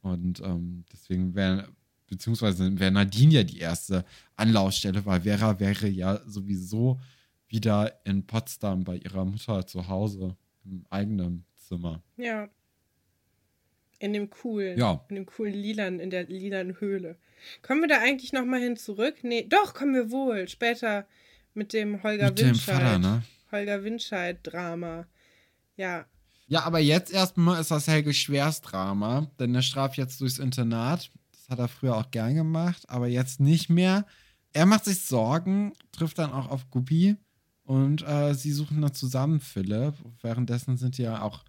Und ähm, deswegen wäre, beziehungsweise wäre Nadine ja die erste Anlaufstelle, weil Vera wäre ja sowieso wieder in Potsdam bei ihrer Mutter zu Hause im eigenen Zimmer. Ja. In dem coolen. Ja. In dem coolen Lilan, in der lilanen Höhle. Kommen wir da eigentlich nochmal hin zurück? Nee, doch, kommen wir wohl. Später mit dem Holger Mit dem Winscheid. Vater, ne? Holger Winscheid-Drama. Ja. Ja, aber jetzt erstmal ist das Helge Schwers Drama, denn er straft jetzt durchs Internat. Hat er früher auch gern gemacht, aber jetzt nicht mehr. Er macht sich Sorgen, trifft dann auch auf Guppy und äh, sie suchen dann zusammen Philipp. Währenddessen sind die ja auch,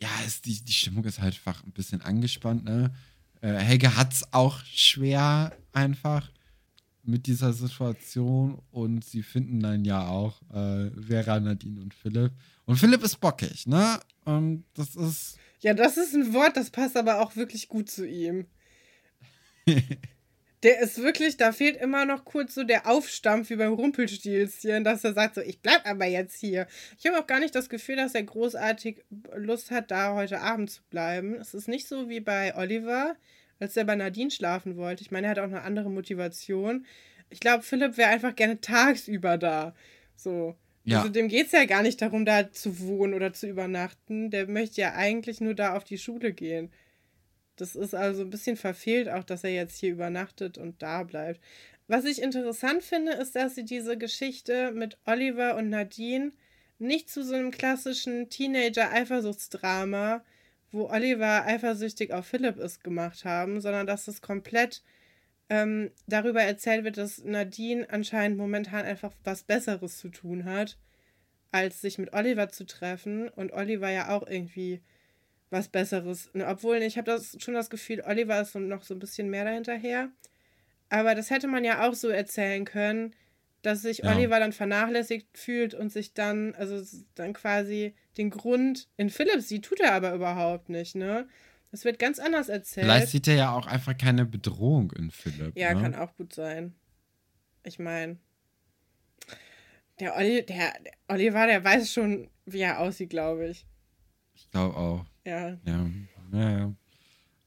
ja, ist die, die Stimmung ist halt einfach ein bisschen angespannt, ne? Äh, Helge hat's auch schwer einfach mit dieser Situation und sie finden dann ja auch äh, Vera, Nadine und Philipp. Und Philipp ist bockig, ne? Und das ist. Ja, das ist ein Wort, das passt aber auch wirklich gut zu ihm. Der ist wirklich, da fehlt immer noch kurz so der Aufstampf wie beim Rumpelstilzchen, dass er sagt so, ich bleib aber jetzt hier. Ich habe auch gar nicht das Gefühl, dass er großartig Lust hat, da heute Abend zu bleiben. Es ist nicht so wie bei Oliver, als er bei Nadine schlafen wollte. Ich meine, er hat auch eine andere Motivation. Ich glaube, Philipp wäre einfach gerne tagsüber da. So. Ja. Also dem geht es ja gar nicht darum, da zu wohnen oder zu übernachten. Der möchte ja eigentlich nur da auf die Schule gehen. Das ist also ein bisschen verfehlt, auch dass er jetzt hier übernachtet und da bleibt. Was ich interessant finde, ist, dass sie diese Geschichte mit Oliver und Nadine nicht zu so einem klassischen Teenager-Eifersuchtsdrama, wo Oliver eifersüchtig auf Philipp ist, gemacht haben, sondern dass es komplett ähm, darüber erzählt wird, dass Nadine anscheinend momentan einfach was Besseres zu tun hat, als sich mit Oliver zu treffen. Und Oliver ja auch irgendwie was Besseres. Obwohl, ich habe das schon das Gefühl, Oliver ist noch so ein bisschen mehr dahinterher. Aber das hätte man ja auch so erzählen können, dass sich Ja. Oliver dann vernachlässigt fühlt und sich dann, also dann quasi den Grund in Philipp sieht, tut er aber überhaupt nicht, ne? Das wird ganz anders erzählt. Vielleicht sieht er ja auch einfach keine Bedrohung in Philipp. Ja, ne? kann auch gut sein. Ich meine, der, Olli, der, der Oliver, der weiß schon, wie er aussieht, glaube ich. Ich glaube auch. Ja. Ja, ja, ja.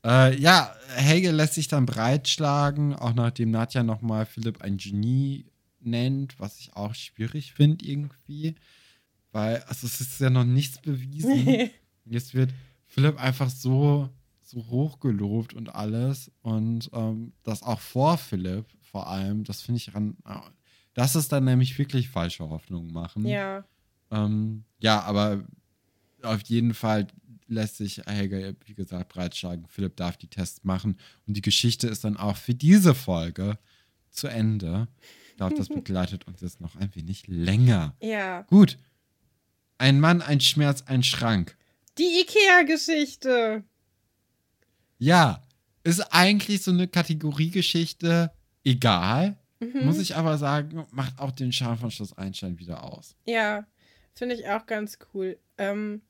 Äh, ja, Helge lässt sich dann breitschlagen, auch nachdem Nadja nochmal Philipp ein Genie nennt, was ich auch schwierig finde irgendwie. Weil, also es ist ja noch nichts bewiesen. *laughs* Jetzt wird Philipp einfach so, so hochgelobt und alles. Und ähm, das auch vor Philipp vor allem, das finde ich ran. Das ist dann nämlich wirklich falsche Hoffnung machen. ja. Ähm, ja, aber auf jeden Fall lässt sich Helge, wie gesagt, breitschlagen. Philipp darf die Tests machen. Und die Geschichte ist dann auch für diese Folge zu Ende. Ich glaube, das *laughs* begleitet uns jetzt noch ein wenig länger. Ja. Gut. Ein Mann, ein Schmerz, ein Schrank. Die IKEA-Geschichte. Ja, ist eigentlich so eine Kategoriegeschichte egal. Mhm. Muss ich aber sagen, macht auch den Charme von Schloss Einstein wieder aus. Ja, finde ich auch ganz cool. Ähm,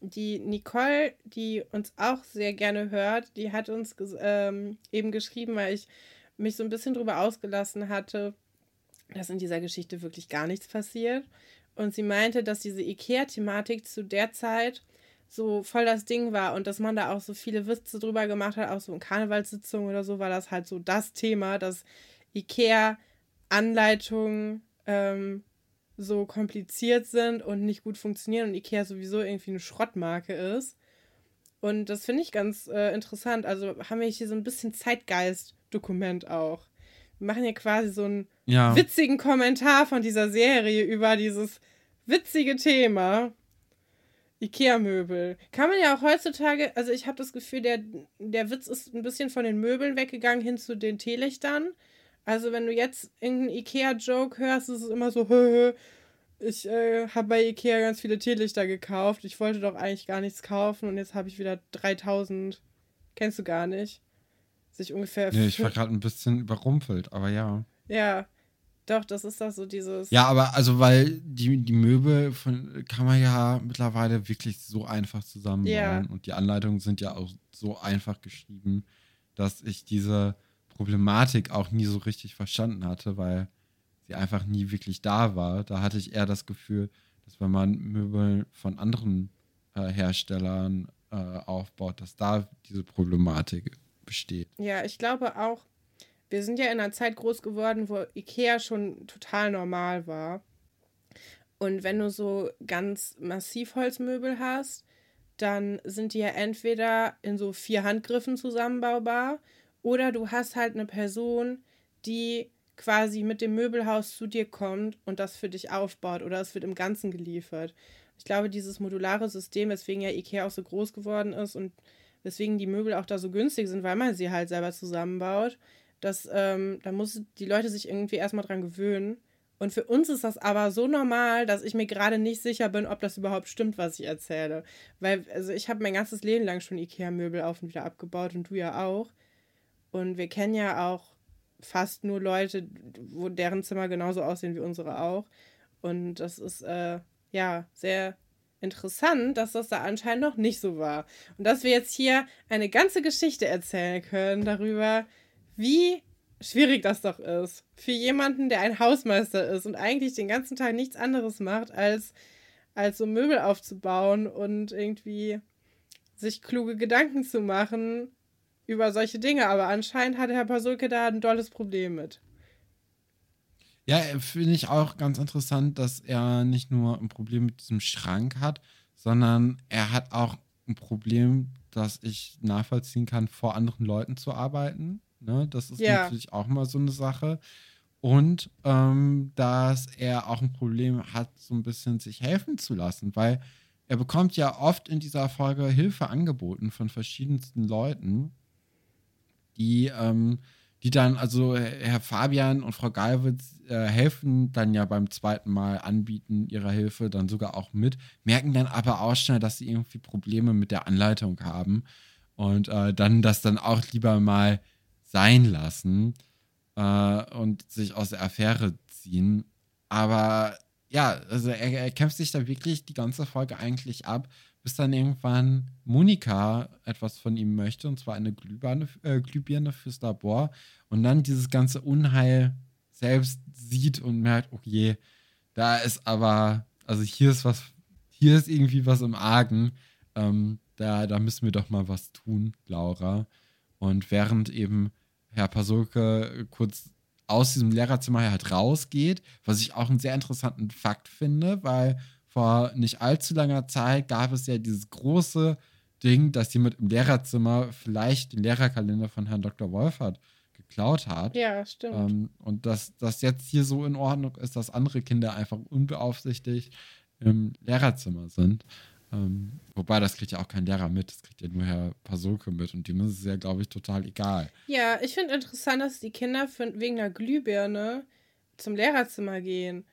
die Nicole, die uns auch sehr gerne hört, die hat uns ähm, eben geschrieben, weil ich mich so ein bisschen drüber ausgelassen hatte, dass in dieser Geschichte wirklich gar nichts passiert. Und sie meinte, dass diese IKEA-Thematik zu der Zeit so voll das Ding war und dass man da auch so viele Witze drüber gemacht hat, auch so in Karnevalssitzungen oder so, war das halt so das Thema, dass IKEA-Anleitungen ähm, so kompliziert sind und nicht gut funktionieren und Ikea sowieso irgendwie eine Schrottmarke ist. Und das finde ich ganz äh, interessant. Also haben wir hier so ein bisschen Zeitgeist-Dokument auch. Wir machen hier quasi so einen Ja. witzigen Kommentar von dieser Serie über dieses witzige Thema. Ikea-Möbel. Kann man ja auch heutzutage, also ich habe das Gefühl, der, der Witz ist ein bisschen von den Möbeln weggegangen hin zu den Teelichtern. Also wenn du jetzt irgendeinen Ikea-Joke hörst, ist es immer so, hö, hö, ich äh, habe bei Ikea ganz viele Teelichter gekauft. Ich wollte doch eigentlich gar nichts kaufen und jetzt habe ich wieder 3000. Kennst du gar nicht? Sich ungefähr. Nee, ich war gerade ein bisschen überrumpelt, aber ja. Ja, doch, das ist doch so dieses. Ja, aber also, weil die, die Möbel von, kann man ja mittlerweile wirklich so einfach zusammenbauen. Ja. Und die Anleitungen sind ja auch so einfach geschrieben, dass ich diese Problematik auch nie so richtig verstanden hatte, weil sie einfach nie wirklich da war. Da hatte ich eher das Gefühl, dass wenn man Möbel von anderen äh, Herstellern äh, aufbaut, dass da diese Problematik besteht. Ja, ich glaube auch, wir sind ja in einer Zeit groß geworden, wo Ikea schon total normal war. Und wenn du so ganz Massivholzmöbel hast, dann sind die ja entweder in so vier Handgriffen zusammenbaubar oder du hast halt eine Person, die quasi mit dem Möbelhaus zu dir kommt und das für dich aufbaut oder es wird im Ganzen geliefert. Ich glaube, dieses modulare System, weswegen ja Ikea auch so groß geworden ist und weswegen die Möbel auch da so günstig sind, weil man sie halt selber zusammenbaut, dass ähm, da muss die Leute sich irgendwie erstmal dran gewöhnen. Und für uns ist das aber so normal, dass ich mir gerade nicht sicher bin, ob das überhaupt stimmt, was ich erzähle. Weil, also ich habe mein ganzes Leben lang schon Ikea-Möbel auf und wieder abgebaut und du ja auch. Und wir kennen ja auch fast nur Leute, wo deren Zimmer genauso aussehen wie unsere auch. Und das ist äh, ja sehr interessant, dass das da anscheinend noch nicht so war. Und dass wir jetzt hier eine ganze Geschichte erzählen können darüber, wie schwierig das doch ist. Für jemanden, der ein Hausmeister ist und eigentlich den ganzen Tag nichts anderes macht, als, als so Möbel aufzubauen und irgendwie sich kluge Gedanken zu machen über solche Dinge. Aber anscheinend hat Herr Pasulke da ein dolles Problem mit. Ja, finde ich auch ganz interessant, dass er nicht nur ein Problem mit diesem Schrank hat, sondern er hat auch ein Problem, dass ich nachvollziehen kann, vor anderen Leuten zu arbeiten. Ne? Das ist Ja. natürlich auch mal so eine Sache. Und ähm, dass er auch ein Problem hat, so ein bisschen sich helfen zu lassen, weil er bekommt ja oft in dieser Folge Hilfe angeboten von verschiedensten Leuten, die, ähm, die dann, also Herr Fabian und Frau Galwitz äh, helfen dann ja beim zweiten Mal anbieten ihrer Hilfe dann sogar auch mit, merken dann aber auch schnell, dass sie irgendwie Probleme mit der Anleitung haben und äh, dann das dann auch lieber mal sein lassen äh, und sich aus der Affäre ziehen. Aber ja, also er, er kämpft sich da wirklich die ganze Folge eigentlich ab, bis dann irgendwann Monika etwas von ihm möchte, und zwar eine Glühbirne, äh, Glühbirne fürs Labor, und dann dieses ganze Unheil selbst sieht und merkt, okay, da ist aber, also hier ist was, hier ist irgendwie was im Argen, ähm, da, da müssen wir doch mal was tun, Laura. Und während eben Herr Pasulke kurz aus diesem Lehrerzimmer halt rausgeht, was ich auch einen sehr interessanten Fakt finde, weil vor nicht allzu langer Zeit gab es ja dieses große Ding, dass jemand im Lehrerzimmer vielleicht den Lehrerkalender von Herrn Dr. Wolfert geklaut hat. Ja, stimmt. Ähm, und dass das jetzt hier so in Ordnung ist, dass andere Kinder einfach unbeaufsichtigt im Lehrerzimmer sind. Ähm, wobei, das kriegt ja auch kein Lehrer mit, das kriegt ja nur Herr Pasulke mit und dem ist es ja, glaube ich, total egal. Ja, ich finde interessant, dass die Kinder für, wegen der Glühbirne zum Lehrerzimmer gehen.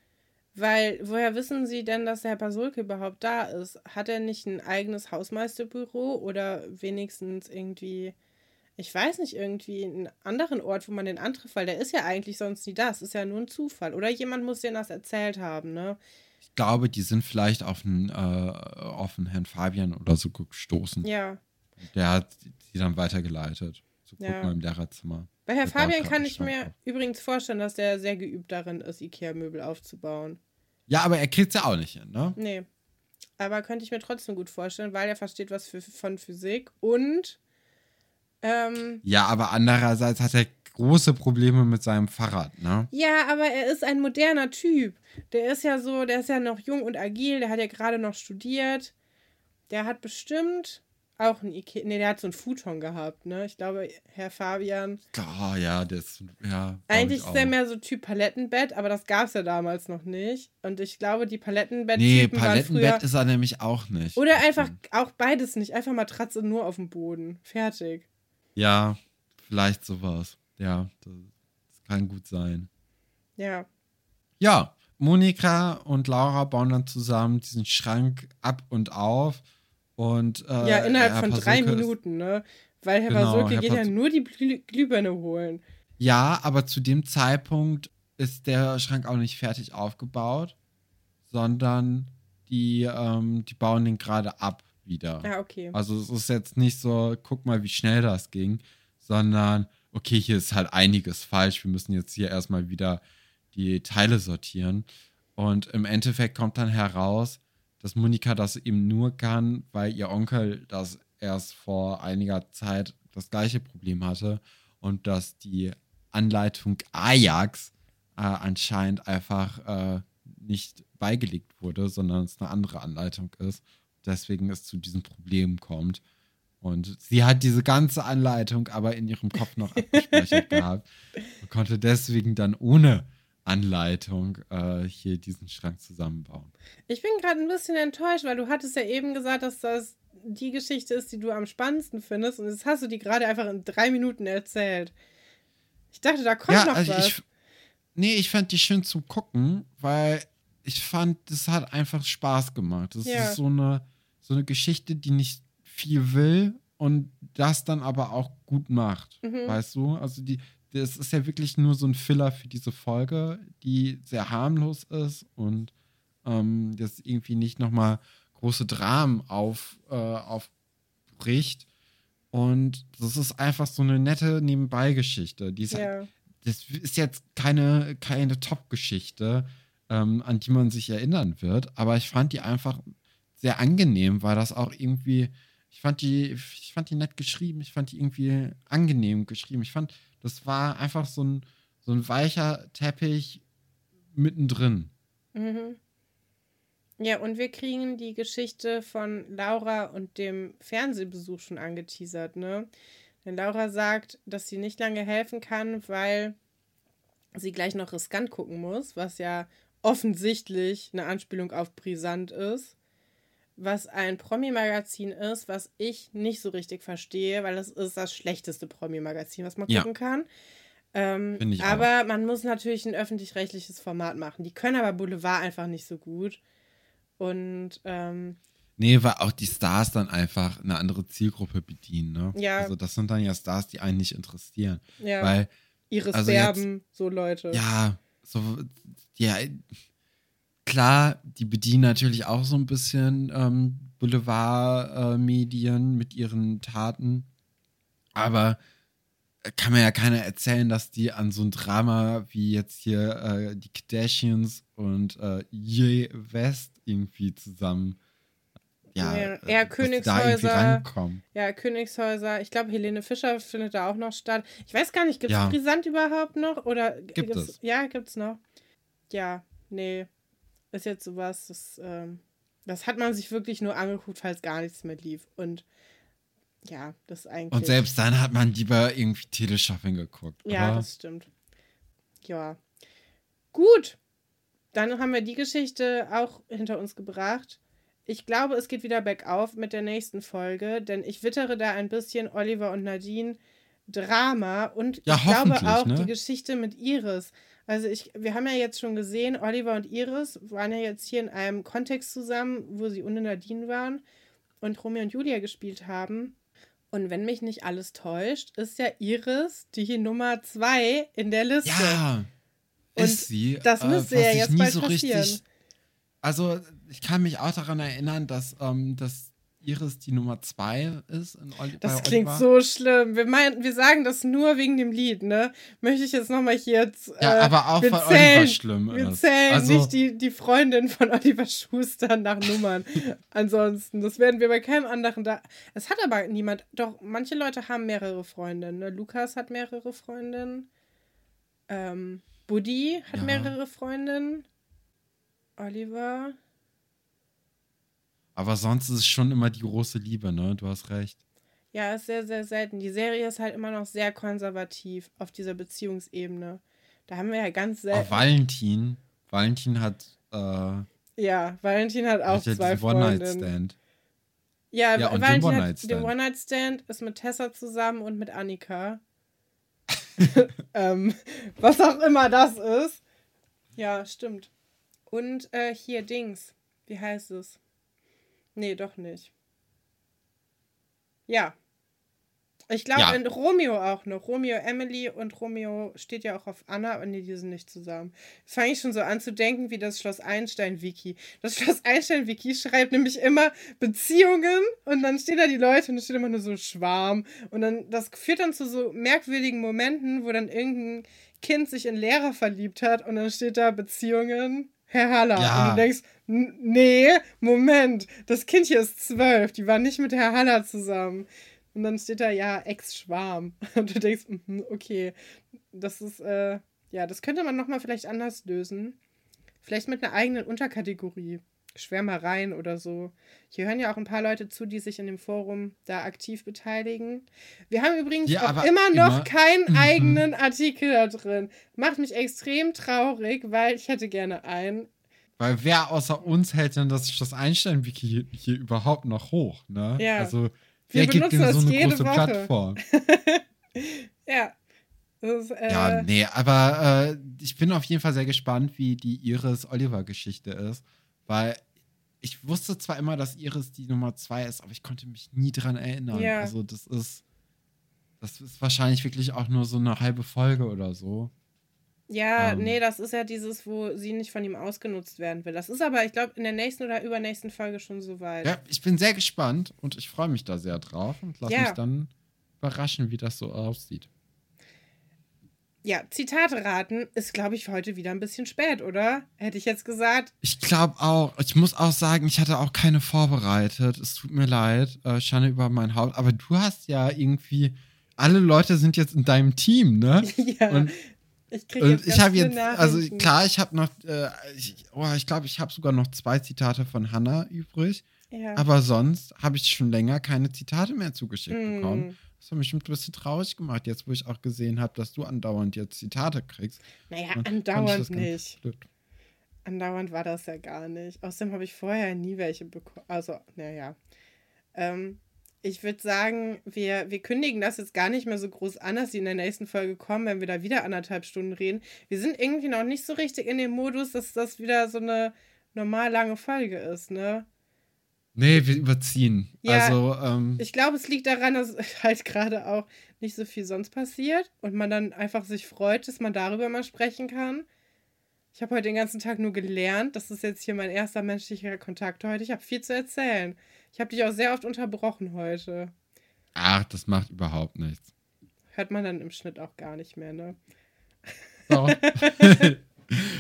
Weil, woher wissen sie denn, dass der Herr Pasulke überhaupt da ist? Hat er nicht ein eigenes Hausmeisterbüro oder wenigstens irgendwie, ich weiß nicht, irgendwie einen anderen Ort, wo man den antrifft? Weil der ist ja eigentlich sonst nie da. Es ist ja nur ein Zufall. Oder jemand muss denen das erzählt haben, ne? Ich glaube, die sind vielleicht auf einen, äh, auf einen Herrn Fabian oder so gestoßen. Ja. Der hat sie dann weitergeleitet. So, guck Ja. im Lehrerzimmer. Bei Herr Fabian kann ich mir auf. übrigens vorstellen, dass der sehr geübt darin ist, Ikea-Möbel aufzubauen. Ja, aber er kriegt es ja auch nicht hin, ne? Nee. Aber könnte ich mir trotzdem gut vorstellen, weil er versteht was für, von Physik und ähm, Ja, aber andererseits hat er große Probleme mit seinem Fahrrad, ne? ja, aber er ist ein moderner Typ. Der ist ja so, der ist ja noch jung und agil, der hat ja gerade noch studiert. Der hat bestimmt auch ein Ikea. Nee, der hat so ein Futon gehabt, ne? Ich glaube, Herr Fabian. Oh ja, das, ja. Eigentlich ist er mehr so Typ Palettenbett, aber das gab es ja damals noch nicht. Und ich glaube, die Palettenbett. Nee, Palettenbett früher, ist er nämlich auch nicht. Oder einfach auch beides nicht. Einfach Matratze nur auf dem Boden. Fertig. Ja, vielleicht sowas. Ja, das, das kann gut sein. Ja. Ja, Monika und Laura bauen dann zusammen diesen Schrank ab und auf. Und, äh, ja, innerhalb von drei Minuten, ne? Weil Herr genau, Basulke geht ja nur die Glühbirne holen. Ja, aber zu dem Zeitpunkt ist der Schrank auch nicht fertig aufgebaut, sondern die, ähm, die bauen den gerade ab wieder. Ja, ah, okay. Also es ist jetzt nicht so, guck mal, wie schnell das ging, sondern okay, hier ist halt einiges falsch. Wir müssen jetzt hier erstmal wieder die Teile sortieren. Und im Endeffekt kommt dann heraus, dass Monika das eben nur kann, weil ihr Onkel das erst vor einiger Zeit das gleiche Problem hatte und dass die Anleitung Ajax äh, anscheinend einfach äh, nicht beigelegt wurde, sondern es eine andere Anleitung ist. Deswegen es zu diesem Problem kommt. Und sie hat diese ganze Anleitung aber in ihrem Kopf noch *laughs* abgespeichert gehabt und konnte deswegen dann ohne Anleitung äh, hier diesen Schrank zusammenbauen. Ich bin gerade ein bisschen enttäuscht, weil du hattest ja eben gesagt, dass das die Geschichte ist, die du am spannendsten findest. Und jetzt hast du die gerade einfach in drei Minuten erzählt. Ich dachte, da kommt ja, noch also was. Ich, nee, ich fand die schön zu gucken, weil ich fand, das hat einfach Spaß gemacht. Das ja. ist so eine, so eine Geschichte, die nicht viel will und das dann aber auch gut macht. Mhm. Weißt du? Also die, das ist ja wirklich nur so ein Filler für diese Folge, die sehr harmlos ist und ähm, das irgendwie nicht nochmal große Dramen auf, äh, aufbricht. Und das ist einfach so eine nette Nebenbeigeschichte. Die ist, ja. Das ist jetzt keine, keine Top-Geschichte, ähm, an die man sich erinnern wird, aber ich fand die einfach sehr angenehm, weil das auch irgendwie, ich fand die, ich fand die nett geschrieben, ich fand die irgendwie angenehm geschrieben. Ich fand, das war einfach so ein, so ein weicher Teppich mittendrin. Mhm. Ja, und wir kriegen die Geschichte von Laura und dem Fernsehbesuch schon angeteasert, ne? Denn Laura sagt, dass sie nicht lange helfen kann, weil sie gleich noch riskant gucken muss, was ja offensichtlich eine Anspielung auf brisant ist. Was ein Promi-Magazin ist, was ich nicht so richtig verstehe, weil das ist das schlechteste Promi-Magazin, was man ja. gucken kann. Ähm, aber auch. man muss natürlich ein öffentlich-rechtliches Format machen. Die können aber Boulevard einfach nicht so gut. Und ähm, Nee, weil auch die Stars dann einfach eine andere Zielgruppe bedienen, ne? Ja. Also das sind dann ja Stars, die einen nicht interessieren. Ja. Weil. Iris also jetzt, so Leute. Ja, so, ja, klar, die bedienen natürlich auch so ein bisschen ähm, Boulevard-Medien äh, mit ihren Taten. Aber kann mir ja keiner erzählen, dass die an so ein Drama wie jetzt hier äh, die Kardashians und äh, Ye West irgendwie zusammen. Ja, ja, ja äh, Königshäuser. Ja, Königshäuser. Ich glaube, Helene Fischer findet da auch noch statt. Ich weiß gar nicht, gibt es ja. Brisant überhaupt noch? Oder gibt es? Ja, gibt es noch. Ja, nee. Ist jetzt sowas, das, ähm, das hat man sich wirklich nur angeguckt, falls gar nichts mehr lief. Und ja, das ist eigentlich. Und selbst dann hat man lieber irgendwie Teleshopping geguckt. Ja, oder? das stimmt. Ja. Gut. Dann haben wir die Geschichte auch hinter uns gebracht. Ich glaube, es geht wieder bergauf mit der nächsten Folge, denn ich wittere da ein bisschen Oliver und Nadine Drama und ja, ich glaube auch ne? die Geschichte mit Iris. Also ich, wir haben ja jetzt schon gesehen, Oliver und Iris waren ja jetzt hier in einem Kontext zusammen, wo sie ohne Nadine waren und Romeo und Julia gespielt haben. Und wenn mich nicht alles täuscht, ist ja Iris die Nummer zwei in der Liste. Ja, und ist sie. Das äh, müsste äh, ja jetzt bald so passieren. Richtig, also ich kann mich auch daran erinnern, dass, ähm, dass Iris die Nummer zwei ist. Das klingt so schlimm. Wir, meinen, wir sagen das nur wegen dem Lied, ne? Möchte ich jetzt nochmal hier jetzt. Äh, ja, aber auch von zählen, Oliver schlimm Wir zählen also, nicht die, die Freundin von Oliver Schuster nach Nummern. *laughs* Ansonsten, das werden wir bei keinem anderen da. Es hat aber niemand. Doch, manche Leute haben mehrere Freundinnen. Ne? Lukas hat mehrere Freundinnen. Ähm, Buddy hat ja. mehrere Freundinnen. Oliver. Aber sonst ist es schon immer die große Liebe, ne? Du hast recht. Ja, ist sehr, sehr selten. Die Serie ist halt immer noch sehr konservativ auf dieser Beziehungsebene. Da haben wir ja ganz selten. Auch Valentin. Valentin hat. Äh, ja, Valentin hat auch hat ja zwei. Freundinnen. Ja, Ja, und Valentin hat One-Night-Stand. den One-Night-Stand ist mit Tessa zusammen und mit Annika. *laughs* ähm, was auch immer das ist. Ja, stimmt. Und äh, hier Dings. Wie heißt es? Nee, doch nicht. Ja. Ich glaube, Ja. in Romeo auch noch. Romeo, Emily und Romeo steht ja auch auf Anna, aber nee, die sind nicht zusammen. Jetzt fange ich schon so an zu denken wie das Schloss Einstein-Wiki. Das *laughs* Schloss Einstein-Wiki schreibt nämlich immer Beziehungen und dann stehen da die Leute und es steht immer nur so Schwarm. Und dann, das führt dann zu so merkwürdigen Momenten, wo dann irgendein Kind sich in Lehrer verliebt hat und dann steht da Beziehungen, Herr Haller. Ja. Und du denkst, "N- nee, Moment, das Kind hier ist zwölf, die war nicht mit Herr Haller zusammen. Und dann steht da, ja, Ex-Schwarm. *laughs* Und du denkst, mhm, okay, das ist, äh, ja, das könnte man nochmal vielleicht anders lösen. Vielleicht mit einer eigenen Unterkategorie. Schwärmereien oder so. Hier hören ja auch ein paar Leute zu, die sich in dem Forum da aktiv beteiligen. Wir haben übrigens Ja, auch immer noch immer- keinen Mhm. eigenen Artikel da drin. Macht mich extrem traurig, weil ich hätte gerne einen. Weil wer außer uns hält denn das Schloss Einstein-Wiki hier, hier überhaupt noch hoch, ne? Ja. Also, Wir wer gibt denn so das eine große Woche. Plattform? *laughs* Ja. Das ist, äh, Ja, nee, aber äh, ich bin auf jeden Fall sehr gespannt, wie die Iris-Oliver-Geschichte ist, weil ich wusste zwar immer, dass Iris die Nummer zwei ist, aber ich konnte mich nie dran erinnern. Ja. Also das ist, das ist wahrscheinlich wirklich auch nur so eine halbe Folge oder so. Ja, Ähm. nee, das ist ja dieses, wo sie nicht von ihm ausgenutzt werden will. Das ist aber, ich glaube, in der nächsten oder übernächsten Folge schon soweit. Ja, ich bin sehr gespannt und ich freue mich da sehr drauf und lass Ja. mich dann überraschen, wie das so aussieht. Ja, Zitate raten ist, glaube ich, heute wieder ein bisschen spät, oder? Hätte ich jetzt gesagt. Ich glaube auch. Ich muss auch sagen, ich hatte auch keine vorbereitet. Es tut mir leid. Äh, Schande über mein Haupt. Aber du hast ja irgendwie. Alle Leute sind jetzt in deinem Team, ne? *laughs* ja, Und, ich kriege jetzt ich habe jetzt. Also klar, ich habe noch. Äh, ich oh, ich glaube, ich habe sogar noch zwei Zitate von Hannah übrig. Ja. Aber sonst habe ich schon länger keine Zitate mehr zugeschickt Mm. bekommen. Das hat mich ein bisschen traurig gemacht, jetzt wo ich auch gesehen habe, dass du andauernd jetzt Zitate kriegst. Naja, andauernd nicht. blöd. Andauernd war das ja gar nicht. Außerdem habe ich vorher nie welche bekommen. Also, naja. Ähm, ich würde sagen, wir, wir kündigen das jetzt gar nicht mehr so groß an, dass sie in der nächsten Folge kommen, wenn wir da wieder anderthalb Stunden reden. Wir sind irgendwie noch nicht so richtig in dem Modus, dass das wieder so eine normal lange Folge ist, ne? Nee, wir überziehen. Ja, also, ähm, Ich glaube, es liegt daran, dass *laughs* halt gerade auch nicht so viel sonst passiert und man dann einfach sich freut, dass man darüber mal sprechen kann. Ich habe heute den ganzen Tag nur gelernt. Das ist jetzt hier mein erster menschlicher Kontakt heute. Ich habe viel zu erzählen. Ich habe dich auch sehr oft unterbrochen heute. ach, das macht überhaupt nichts. Hört man dann im Schnitt auch gar nicht mehr, ne? So. *laughs* *laughs*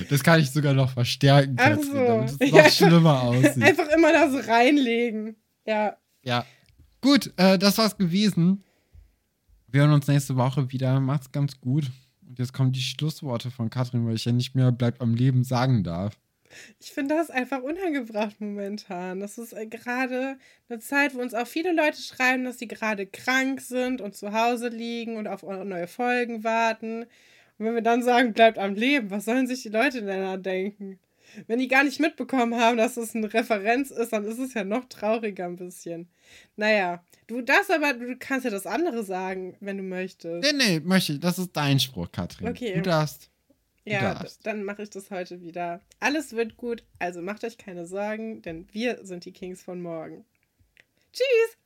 das kann ich sogar noch verstärken, Katrin, so. damit es noch Ja. schlimmer aussieht. Einfach immer da so reinlegen. Ja. Ja. Gut, äh, das war's gewesen. Wir hören uns nächste Woche wieder. Macht's ganz gut. Und jetzt kommen die Schlussworte von Katrin, weil ich ja nicht mehr bleibt am Leben sagen darf. Ich finde das einfach unangebracht momentan. Das ist äh, gerade eine Zeit, wo uns auch viele Leute schreiben, dass sie gerade krank sind und zu Hause liegen und auf neue Folgen warten. Und wenn wir dann sagen, bleibt am Leben, was sollen sich die Leute denn da denken? Wenn die gar nicht mitbekommen haben, dass es eine Referenz ist, dann ist es ja noch trauriger ein bisschen. Naja, du darfst aber, du kannst ja das andere sagen, wenn du möchtest. Nee, nee, möchte ich. Das ist dein Spruch, Katrin. Okay. Du darfst. Ja, darfst. dann mache ich das heute wieder. Alles wird gut, also macht euch keine Sorgen, denn wir sind die Kings von morgen. Tschüss!